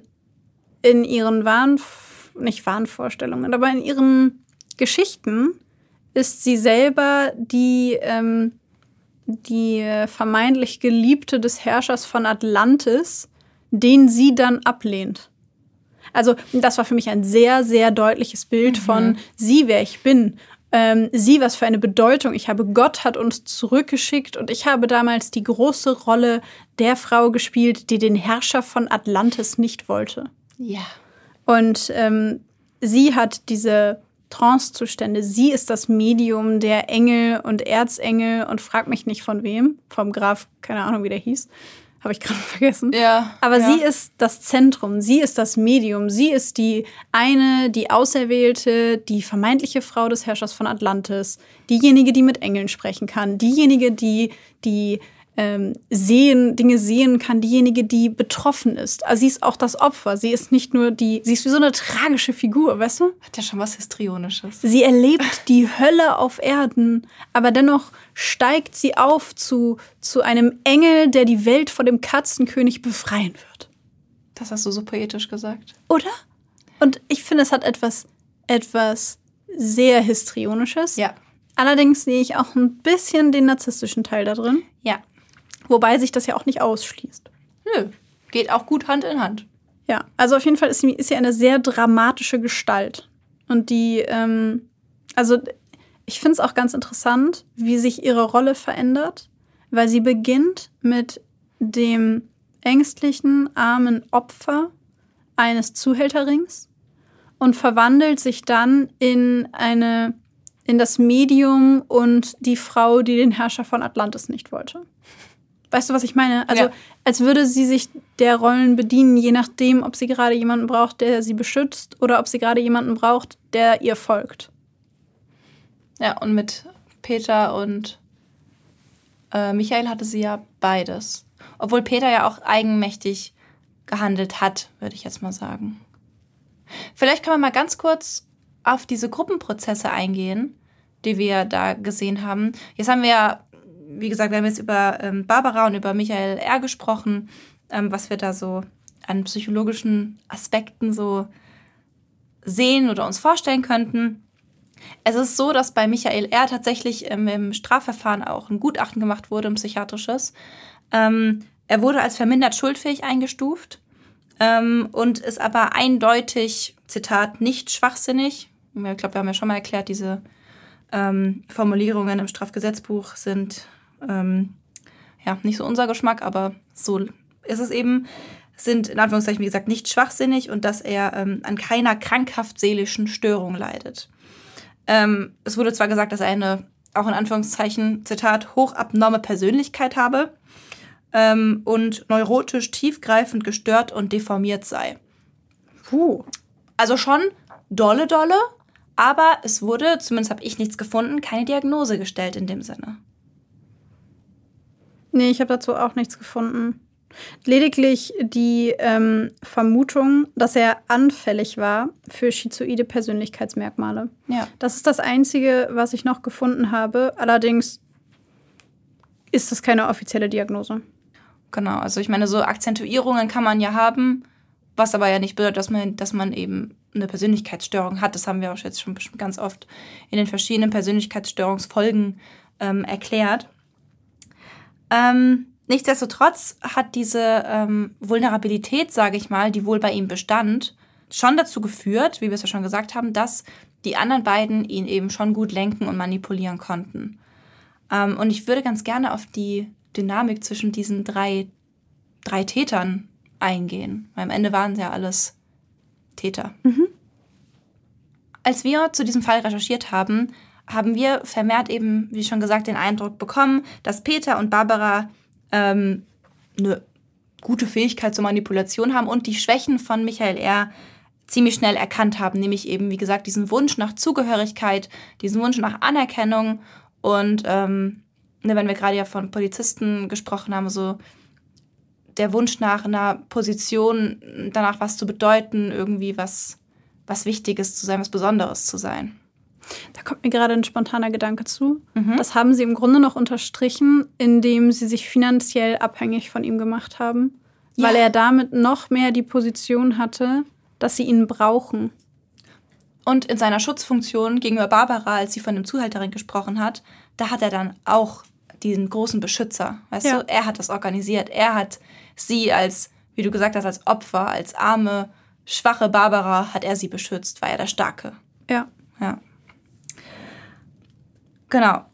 in ihren Wahn nicht Wahnvorstellungen, aber in ihren Geschichten ist sie selber die, ähm, die vermeintlich Geliebte des Herrschers von Atlantis, den sie dann ablehnt. Also das war für mich ein sehr, sehr deutliches Bild mhm. von sie, wer ich bin. Ähm, sie, was für eine Bedeutung ich habe. Gott hat uns zurückgeschickt und ich habe damals die große Rolle der Frau gespielt, die den Herrscher von Atlantis nicht wollte. Ja. Und ähm, sie hat diese Trance-Zustände. Sie ist das Medium der Engel und Erzengel und frag mich nicht von wem. Vom Graf, keine Ahnung, wie der hieß. Habe ich gerade (laughs) vergessen. Ja. Aber ja. sie ist das Zentrum. Sie ist das Medium. Sie ist die eine, die Auserwählte, die vermeintliche Frau des Herrschers von Atlantis. Diejenige, die mit Engeln sprechen kann. Diejenige, die die ähm, sehen, Dinge sehen kann, diejenige, die betroffen ist. Also sie ist auch das Opfer. Sie ist nicht nur die, sie ist wie so eine tragische Figur, weißt du? Hat ja schon was Histrionisches. Sie erlebt die Hölle auf Erden, aber dennoch steigt sie auf zu, zu einem Engel, der die Welt vor dem Katzenkönig befreien wird. Das hast du so poetisch gesagt. Oder? Und ich finde, es hat etwas, etwas sehr Histrionisches. Ja. Allerdings sehe ich auch ein bisschen den narzisstischen Teil da drin. Ja. Wobei sich das ja auch nicht ausschließt. Nö, geht auch gut Hand in Hand. Ja, also auf jeden Fall ist sie, ist sie eine sehr dramatische Gestalt. Und die, ähm, also ich finde es auch ganz interessant, wie sich ihre Rolle verändert, weil sie beginnt mit dem ängstlichen, armen Opfer eines Zuhälterrings und verwandelt sich dann in eine in das Medium und die Frau, die den Herrscher von Atlantis nicht wollte. Weißt du, was ich meine? Also, ja. als würde sie sich der Rollen bedienen, je nachdem, ob sie gerade jemanden braucht, der sie beschützt oder ob sie gerade jemanden braucht, der ihr folgt. Ja, und mit Peter und äh, Michael hatte sie ja beides. Obwohl Peter ja auch eigenmächtig gehandelt hat, würde ich jetzt mal sagen. Vielleicht können wir mal ganz kurz auf diese Gruppenprozesse eingehen, die wir da gesehen haben. Jetzt haben wir ja, wie gesagt, wir haben jetzt über ähm, Barbara und über Michael R. gesprochen, ähm, was wir da so an psychologischen Aspekten so sehen oder uns vorstellen könnten. Es ist so, dass bei Michael R. tatsächlich ähm, im Strafverfahren auch ein Gutachten gemacht wurde, ein psychiatrisches. Ähm, er wurde als vermindert schuldfähig eingestuft ähm, und ist aber eindeutig, Zitat, nicht schwachsinnig. Ich glaube, wir haben ja schon mal erklärt, diese ähm, Formulierungen im Strafgesetzbuch sind ähm, ja nicht so unser Geschmack, aber so ist es eben. Sind in Anführungszeichen, wie gesagt, nicht schwachsinnig und dass er ähm, an keiner krankhaft seelischen Störung leidet. Ähm, es wurde zwar gesagt, dass er eine, auch in Anführungszeichen, Zitat, hochabnorme Persönlichkeit habe ähm, und neurotisch tiefgreifend gestört und deformiert sei. Puh. Also schon dolle, dolle, aber es wurde, zumindest habe ich nichts gefunden, keine Diagnose gestellt in dem Sinne. Nee, ich habe dazu auch nichts gefunden. Lediglich die ähm, Vermutung, dass er anfällig war für schizoide Persönlichkeitsmerkmale. Ja. Das ist das Einzige, was ich noch gefunden habe. Allerdings ist das keine offizielle Diagnose. Genau, also ich meine, so Akzentuierungen kann man ja haben, was aber ja nicht bedeutet, dass man, dass man eben eine Persönlichkeitsstörung hat. Das haben wir auch jetzt schon ganz oft in den verschiedenen Persönlichkeitsstörungsfolgen ähm, erklärt. Ähm, nichtsdestotrotz hat diese ähm, Vulnerabilität, sage ich mal, die wohl bei ihm bestand, schon dazu geführt, wie wir es ja schon gesagt haben, dass die anderen beiden ihn eben schon gut lenken und manipulieren konnten. Ähm, und ich würde ganz gerne auf die Dynamik zwischen diesen drei, drei Tätern eingehen. Weil am Ende waren sie ja alles Täter. Mhm. Als wir zu diesem Fall recherchiert haben, haben wir vermehrt eben, wie schon gesagt, den Eindruck bekommen, dass Peter und Barbara ähm, eine gute Fähigkeit zur Manipulation haben und die Schwächen von Michael R. ziemlich schnell erkannt haben, nämlich eben, wie gesagt, diesen Wunsch nach Zugehörigkeit, diesen Wunsch nach Anerkennung und ähm, ne, wenn wir gerade ja von Polizisten gesprochen haben, so der Wunsch nach einer Position, danach was zu bedeuten, irgendwie was, was Wichtiges zu sein, was Besonderes zu sein. Da kommt mir gerade ein spontaner Gedanke zu. Mhm. Das haben sie im Grunde noch unterstrichen, indem sie sich finanziell abhängig von ihm gemacht haben, ja. weil er damit noch mehr die Position hatte, dass sie ihn brauchen. Und in seiner Schutzfunktion gegenüber Barbara, als sie von dem Zuhälterin gesprochen hat, da hat er dann auch diesen großen Beschützer. Weißt ja. du, er hat das organisiert. Er hat sie als, wie du gesagt hast, als Opfer, als arme, schwache Barbara, hat er sie beschützt, war er der Starke. Ja. Ja. Genau.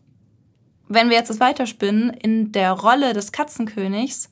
Wenn wir jetzt das weiterspinnen, in der Rolle des Katzenkönigs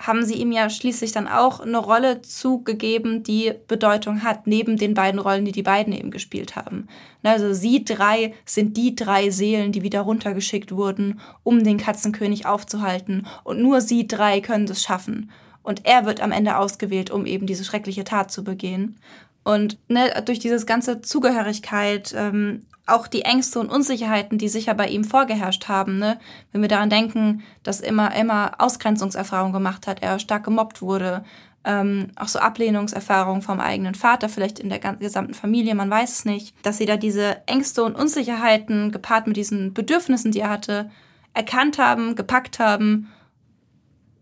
haben sie ihm ja schließlich dann auch eine Rolle zugegeben, die Bedeutung hat, neben den beiden Rollen, die die beiden eben gespielt haben. Also sie drei sind die drei Seelen, die wieder runtergeschickt wurden, um den Katzenkönig aufzuhalten. Und nur sie drei können das schaffen. Und er wird am Ende ausgewählt, um eben diese schreckliche Tat zu begehen. Und ne, durch dieses ganze Zugehörigkeit, ähm, auch die Ängste und Unsicherheiten, die sicher bei ihm vorgeherrscht haben, ne? wenn wir daran denken, dass immer immer Ausgrenzungserfahrungen gemacht hat, er stark gemobbt wurde, ähm, auch so Ablehnungserfahrungen vom eigenen Vater, vielleicht in der gesamten Familie, man weiß es nicht, dass sie da diese Ängste und Unsicherheiten gepaart mit diesen Bedürfnissen, die er hatte, erkannt haben, gepackt haben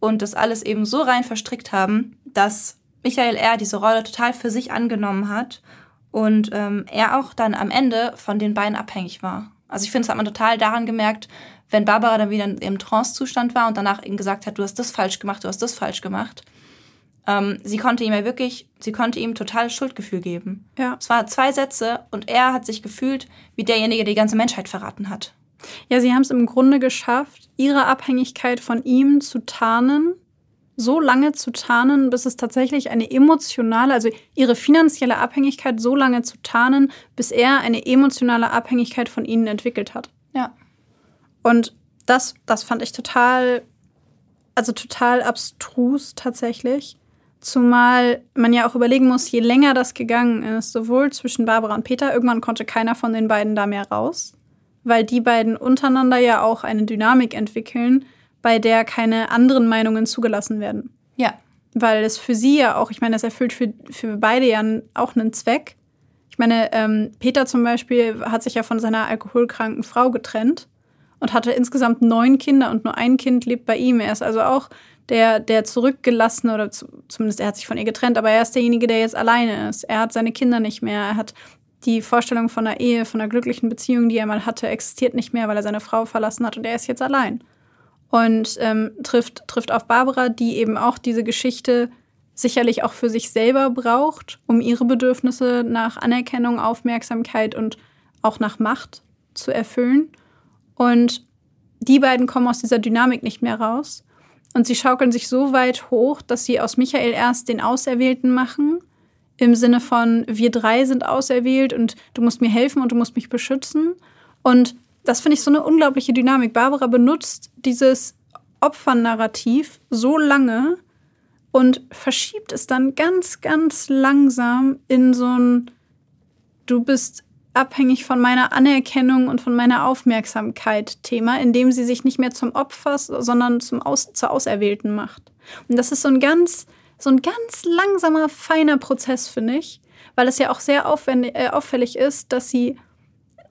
und das alles eben so rein verstrickt haben, dass Michael R. diese Rolle total für sich angenommen hat und ähm, er auch dann am Ende von den beiden abhängig war. Also ich finde, das hat man total daran gemerkt, wenn Barbara dann wieder im Trance-Zustand war und danach ihm gesagt hat, du hast das falsch gemacht, du hast das falsch gemacht. ähm, sie konnte ihm ja wirklich, sie konnte ihm total Schuldgefühl geben. Ja. Es waren zwei Sätze und er hat sich gefühlt wie derjenige, der die ganze Menschheit verraten hat. Ja, sie haben es im Grunde geschafft, ihre Abhängigkeit von ihm zu tarnen, so lange zu tarnen, bis es tatsächlich eine emotionale, also ihre finanzielle Abhängigkeit so lange zu tarnen, bis er eine emotionale Abhängigkeit von ihnen entwickelt hat. Ja. Und das, das fand ich total, also total abstrus tatsächlich. Zumal man ja auch überlegen muss, je länger das gegangen ist, sowohl zwischen Barbara und Peter, irgendwann konnte keiner von den beiden da mehr raus, weil die beiden untereinander ja auch eine Dynamik entwickeln, bei der keine anderen Meinungen zugelassen werden. Ja. Weil es für sie ja auch, ich meine, es erfüllt für, für beide ja auch einen Zweck. Ich meine, ähm, Peter zum Beispiel hat sich ja von seiner alkoholkranken Frau getrennt und hatte insgesamt neun Kinder und nur ein Kind lebt bei ihm. Er ist also auch der, der zurückgelassene oder zu, zumindest er hat sich von ihr getrennt, aber er ist derjenige, der jetzt alleine ist. Er hat seine Kinder nicht mehr. Er hat die Vorstellung von einer Ehe, von einer glücklichen Beziehung, die er mal hatte, existiert nicht mehr, weil er seine Frau verlassen hat und er ist jetzt allein und ähm, trifft, trifft auf Barbara, die eben auch diese Geschichte sicherlich auch für sich selber braucht, um ihre Bedürfnisse nach Anerkennung, Aufmerksamkeit und auch nach Macht zu erfüllen. Und die beiden kommen aus dieser Dynamik nicht mehr raus. Und sie schaukeln sich so weit hoch, dass sie aus Michael erst den Auserwählten machen, im Sinne von wir drei sind auserwählt und du musst mir helfen und du musst mich beschützen. Und das finde ich so eine unglaubliche Dynamik. Barbara benutzt dieses Opfernarrativ so lange und verschiebt es dann ganz, ganz langsam in so ein, du bist abhängig von meiner Anerkennung und von meiner Aufmerksamkeit Thema, indem sie sich nicht mehr zum Opfer, sondern zum Aus, zur Auserwählten macht. Und das ist so ein ganz, so ein ganz langsamer, feiner Prozess, finde ich, weil es ja auch sehr äh, auffällig ist, dass sie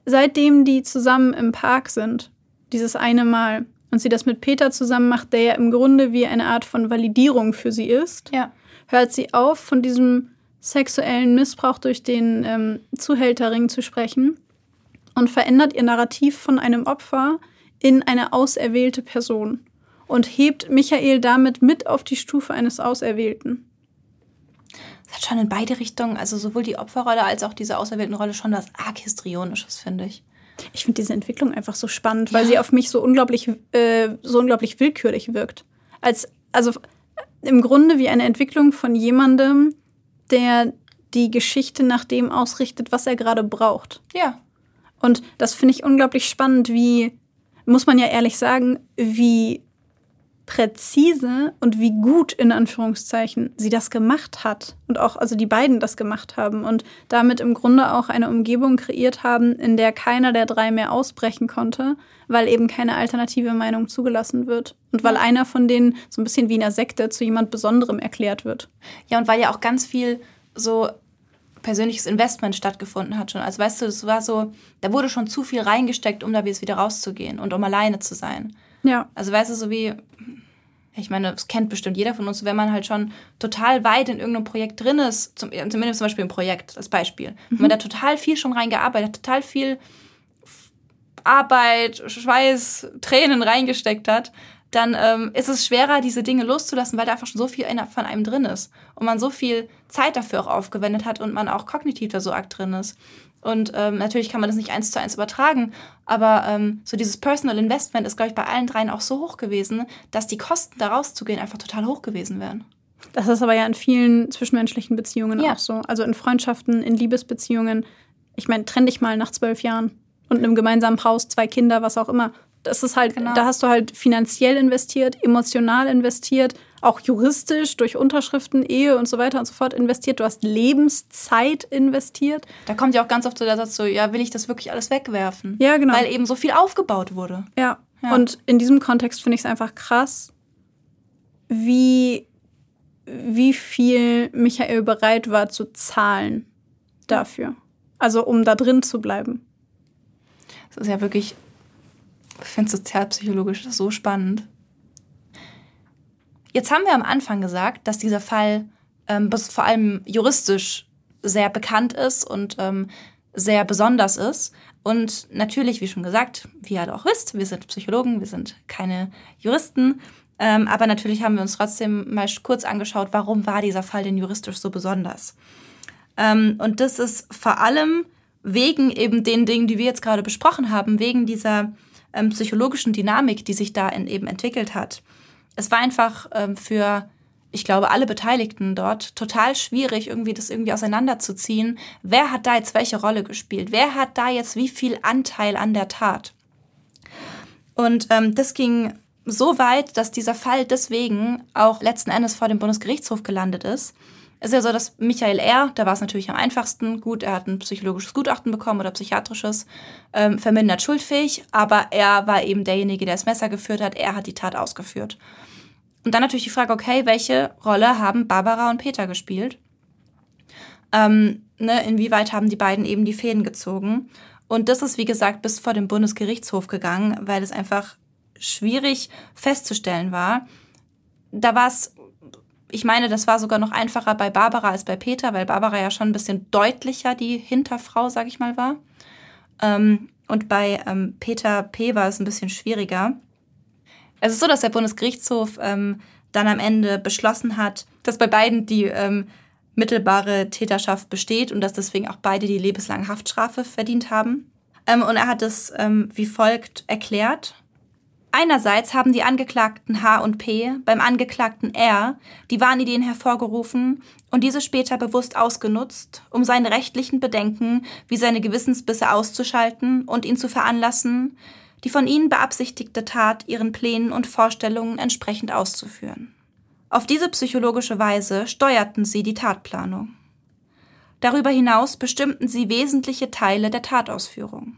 seitdem die zusammen im Park sind, dieses eine Mal, und sie das mit Peter zusammen macht, der ja im Grunde wie eine Art von Validierung für sie ist, Ja. hört sie auf, von diesem sexuellen Missbrauch durch den ähm, Zuhälterring zu sprechen und verändert ihr Narrativ von einem Opfer in eine auserwählte Person und hebt Michael damit mit auf die Stufe eines Auserwählten. Hat schon in beide Richtungen, also sowohl die Opferrolle als auch diese auserwählten Rolle schon was arg histrionisches, finde ich. Ich finde diese Entwicklung einfach so spannend, weil sie auf mich so unglaublich, äh, so unglaublich willkürlich wirkt. Als, also im Grunde wie eine Entwicklung von jemandem, der die Geschichte nach dem ausrichtet, was er gerade braucht. Ja. Und das finde ich unglaublich spannend, wie, muss man ja ehrlich sagen, wie präzise und wie gut in Anführungszeichen sie das gemacht hat und auch also die beiden das gemacht haben und damit im Grunde auch eine Umgebung kreiert haben, in der keiner der drei mehr ausbrechen konnte, weil eben keine alternative Meinung zugelassen wird und weil einer von denen so ein bisschen wie in einer Sekte zu jemand Besonderem erklärt wird. Ja, und weil ja auch ganz viel so persönliches Investment stattgefunden hat schon. Also weißt du, es war so, da wurde schon zu viel reingesteckt, um da wieder rauszugehen und um alleine zu sein. Ja. Also weißt du, so wie, ich meine, das kennt bestimmt jeder von uns, wenn man halt schon total weit in irgendeinem Projekt drin ist, zum, zumindest zum Beispiel im Projekt, als Beispiel, wenn man da total viel schon reingearbeitet hat, total viel Arbeit, Schweiß, Tränen reingesteckt hat, dann ähm, ist es schwerer, diese Dinge loszulassen, weil da einfach schon so viel von einem drin ist. Und man so viel Zeit dafür auch aufgewendet hat und man auch kognitiv da so arg drin ist. Und ähm, natürlich kann man das nicht eins zu eins übertragen, aber ähm, so dieses Personal Investment ist, glaube ich, bei allen dreien auch so hoch gewesen, dass die Kosten, da rauszugehen, einfach total hoch gewesen wären. Das ist aber ja in vielen zwischenmenschlichen Beziehungen Ja. auch so. Also in Freundschaften, in Liebesbeziehungen. Ich meine, trenn dich mal nach zwölf Jahren und einem gemeinsamen Haus, zwei Kinder, was auch immer. Das ist halt, Genau. da hast du halt finanziell investiert, emotional investiert, auch juristisch durch Unterschriften, Ehe und so weiter und so fort investiert. Du hast Lebenszeit investiert. Da kommt ja auch ganz oft so der Satz so, ja, will ich das wirklich alles wegwerfen? Ja, genau. Weil eben so viel aufgebaut wurde. Ja. Ja. Und in diesem Kontext finde ich es einfach krass, wie, wie viel Michael bereit war zu zahlen dafür. Also um da drin zu bleiben. Das ist ja wirklich, ich finde sozialpsychologisch so spannend. Jetzt haben wir am Anfang gesagt, dass dieser Fall ähm, vor allem juristisch sehr bekannt ist und ähm, sehr besonders ist. Und natürlich, wie schon gesagt, wie ihr alle auch wisst, wir sind Psychologen, wir sind keine Juristen. Ähm, aber natürlich haben wir uns trotzdem mal kurz angeschaut, warum war dieser Fall denn juristisch so besonders. Ähm, und das ist vor allem wegen eben den Dingen, die wir jetzt gerade besprochen haben, wegen dieser ähm, psychologischen Dynamik, die sich da in, eben entwickelt hat. Es war einfach ähm, für, ich glaube, alle Beteiligten dort total schwierig, irgendwie das irgendwie auseinanderzuziehen. Wer hat da jetzt welche Rolle gespielt? Wer hat da jetzt wie viel Anteil an der Tat? Und ähm, das ging so weit, dass dieser Fall deswegen auch letzten Endes vor dem Bundesgerichtshof gelandet ist. Es ist ja so, dass Michael R., da war es natürlich am einfachsten, gut, er hat ein psychologisches Gutachten bekommen oder psychiatrisches, ähm, vermindert schuldfähig, aber er war eben derjenige, der das Messer geführt hat, er hat die Tat ausgeführt. Und dann natürlich die Frage, okay, welche Rolle haben Barbara und Peter gespielt? Ähm, ne, inwieweit haben die beiden eben die Fäden gezogen? Und das ist, wie gesagt, bis vor dem Bundesgerichtshof gegangen, weil es einfach schwierig festzustellen war. Da war es, ich meine, das war sogar noch einfacher bei Barbara als bei Peter, weil Barbara ja schon ein bisschen deutlicher die Hinterfrau, sag ich mal, war. Ähm, und bei ähm, Peter P. war es ein bisschen schwieriger. Es ist so, dass der Bundesgerichtshof ähm, dann am Ende beschlossen hat, dass bei beiden die ähm, mittelbare Täterschaft besteht und dass deswegen auch beide die lebenslange Haftstrafe verdient haben. Ähm, und er hat es ähm, wie folgt erklärt. Einerseits haben die Angeklagten H und P beim Angeklagten R die Wahnideen hervorgerufen und diese später bewusst ausgenutzt, um seine rechtlichen Bedenken wie seine Gewissensbisse auszuschalten und ihn zu veranlassen, die von ihnen beabsichtigte Tat ihren Plänen und Vorstellungen entsprechend auszuführen. Auf diese psychologische Weise steuerten sie die Tatplanung. Darüber hinaus bestimmten sie wesentliche Teile der Tatausführung.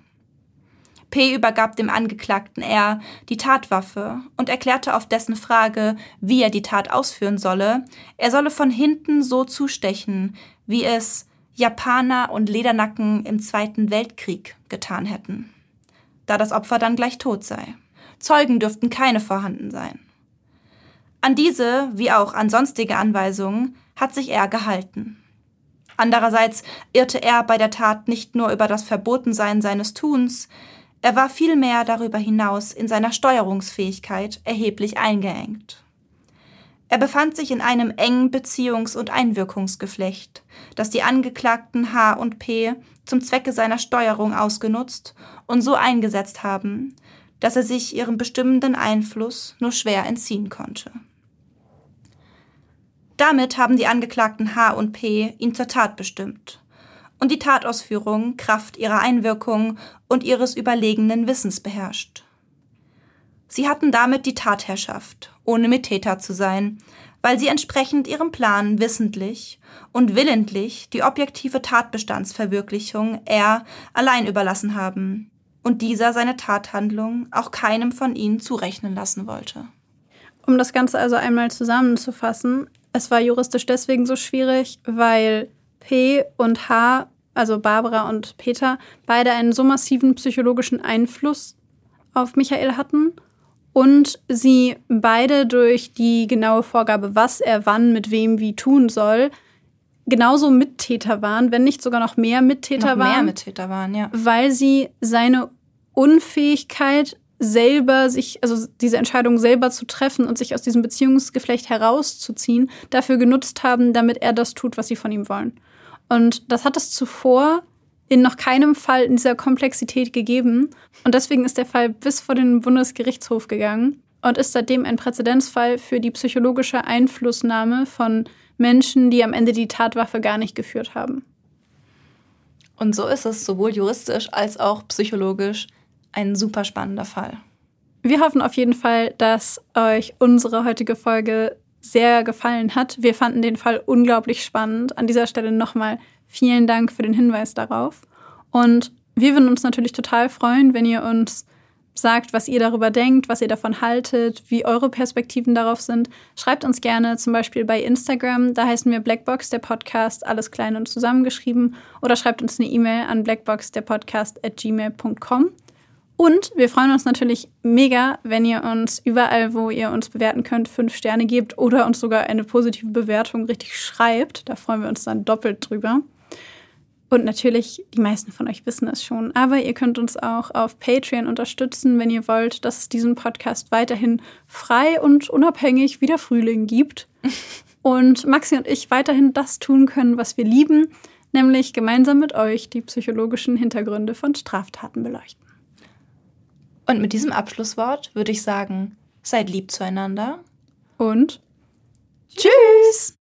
P übergab dem Angeklagten R die Tatwaffe und erklärte auf dessen Frage, wie er die Tat ausführen solle, er solle von hinten so zustechen, wie es Japaner und Ledernacken im Zweiten Weltkrieg getan hätten, da das Opfer dann gleich tot sei. Zeugen dürften keine vorhanden sein. An diese, wie auch an sonstige Anweisungen, hat sich er gehalten. Andererseits irrte er bei der Tat nicht nur über das Verbotensein seines Tuns, er war vielmehr darüber hinaus in seiner Steuerungsfähigkeit erheblich eingeengt. Er befand sich in einem engen Beziehungs- und Einwirkungsgeflecht, das die Angeklagten H und P zum Zwecke seiner Steuerung ausgenutzt und so eingesetzt haben, dass er sich ihrem bestimmenden Einfluss nur schwer entziehen konnte. Damit haben die Angeklagten H und P ihn zur Tat bestimmt und die Tatausführung Kraft ihrer Einwirkung und ihres überlegenen Wissens beherrscht. Sie hatten damit die Tatherrschaft, ohne Mittäter zu sein, weil sie entsprechend ihrem Plan wissentlich und willentlich die objektive Tatbestandsverwirklichung er allein überlassen haben und dieser seine Tathandlung auch keinem von ihnen zurechnen lassen wollte. Um das Ganze also einmal zusammenzufassen, es war juristisch deswegen so schwierig, weil P und H, also Barbara und Peter, beide einen so massiven psychologischen Einfluss auf Michael hatten und sie beide durch die genaue Vorgabe, was er wann mit wem wie tun soll, genauso Mittäter waren, wenn nicht sogar noch mehr Mittäter noch waren. Mehr Mittäter waren, ja. Weil sie seine Unfähigkeit selber sich, also diese Entscheidung selber zu treffen und sich aus diesem Beziehungsgeflecht herauszuziehen, dafür genutzt haben, damit er das tut, was sie von ihm wollen. Und das hat es zuvor in noch keinem Fall in dieser Komplexität gegeben. Und deswegen ist der Fall bis vor den Bundesgerichtshof gegangen und ist seitdem ein Präzedenzfall für die psychologische Einflussnahme von Menschen, die am Ende die Tatwaffe gar nicht geführt haben. Und so ist es sowohl juristisch als auch psychologisch ein super spannender Fall. Wir hoffen auf jeden Fall, dass euch unsere heutige Folge sehr gefallen hat. Wir fanden den Fall unglaublich spannend. An dieser Stelle nochmal vielen Dank für den Hinweis darauf. Und wir würden uns natürlich total freuen, wenn ihr uns sagt, was ihr darüber denkt, was ihr davon haltet, wie eure Perspektiven darauf sind. Schreibt uns gerne zum Beispiel bei Instagram, da heißen wir Blackbox der Podcast, alles klein und zusammengeschrieben, oder schreibt uns eine E-Mail an blackboxderpodcast at gmail.com. Und wir freuen uns natürlich mega, wenn ihr uns überall, wo ihr uns bewerten könnt, fünf Sterne gebt oder uns sogar eine positive Bewertung richtig schreibt. Da freuen wir uns dann doppelt drüber. Und natürlich, die meisten von euch wissen es schon, aber ihr könnt uns auch auf Patreon unterstützen, wenn ihr wollt, dass es diesen Podcast weiterhin frei und unabhängig wie der Frühling gibt. (laughs) und Maxi und ich weiterhin das tun können, was wir lieben, nämlich gemeinsam mit euch die psychologischen Hintergründe von Straftaten beleuchten. Und mit diesem Abschlusswort würde ich sagen, seid lieb zueinander. Und tschüss!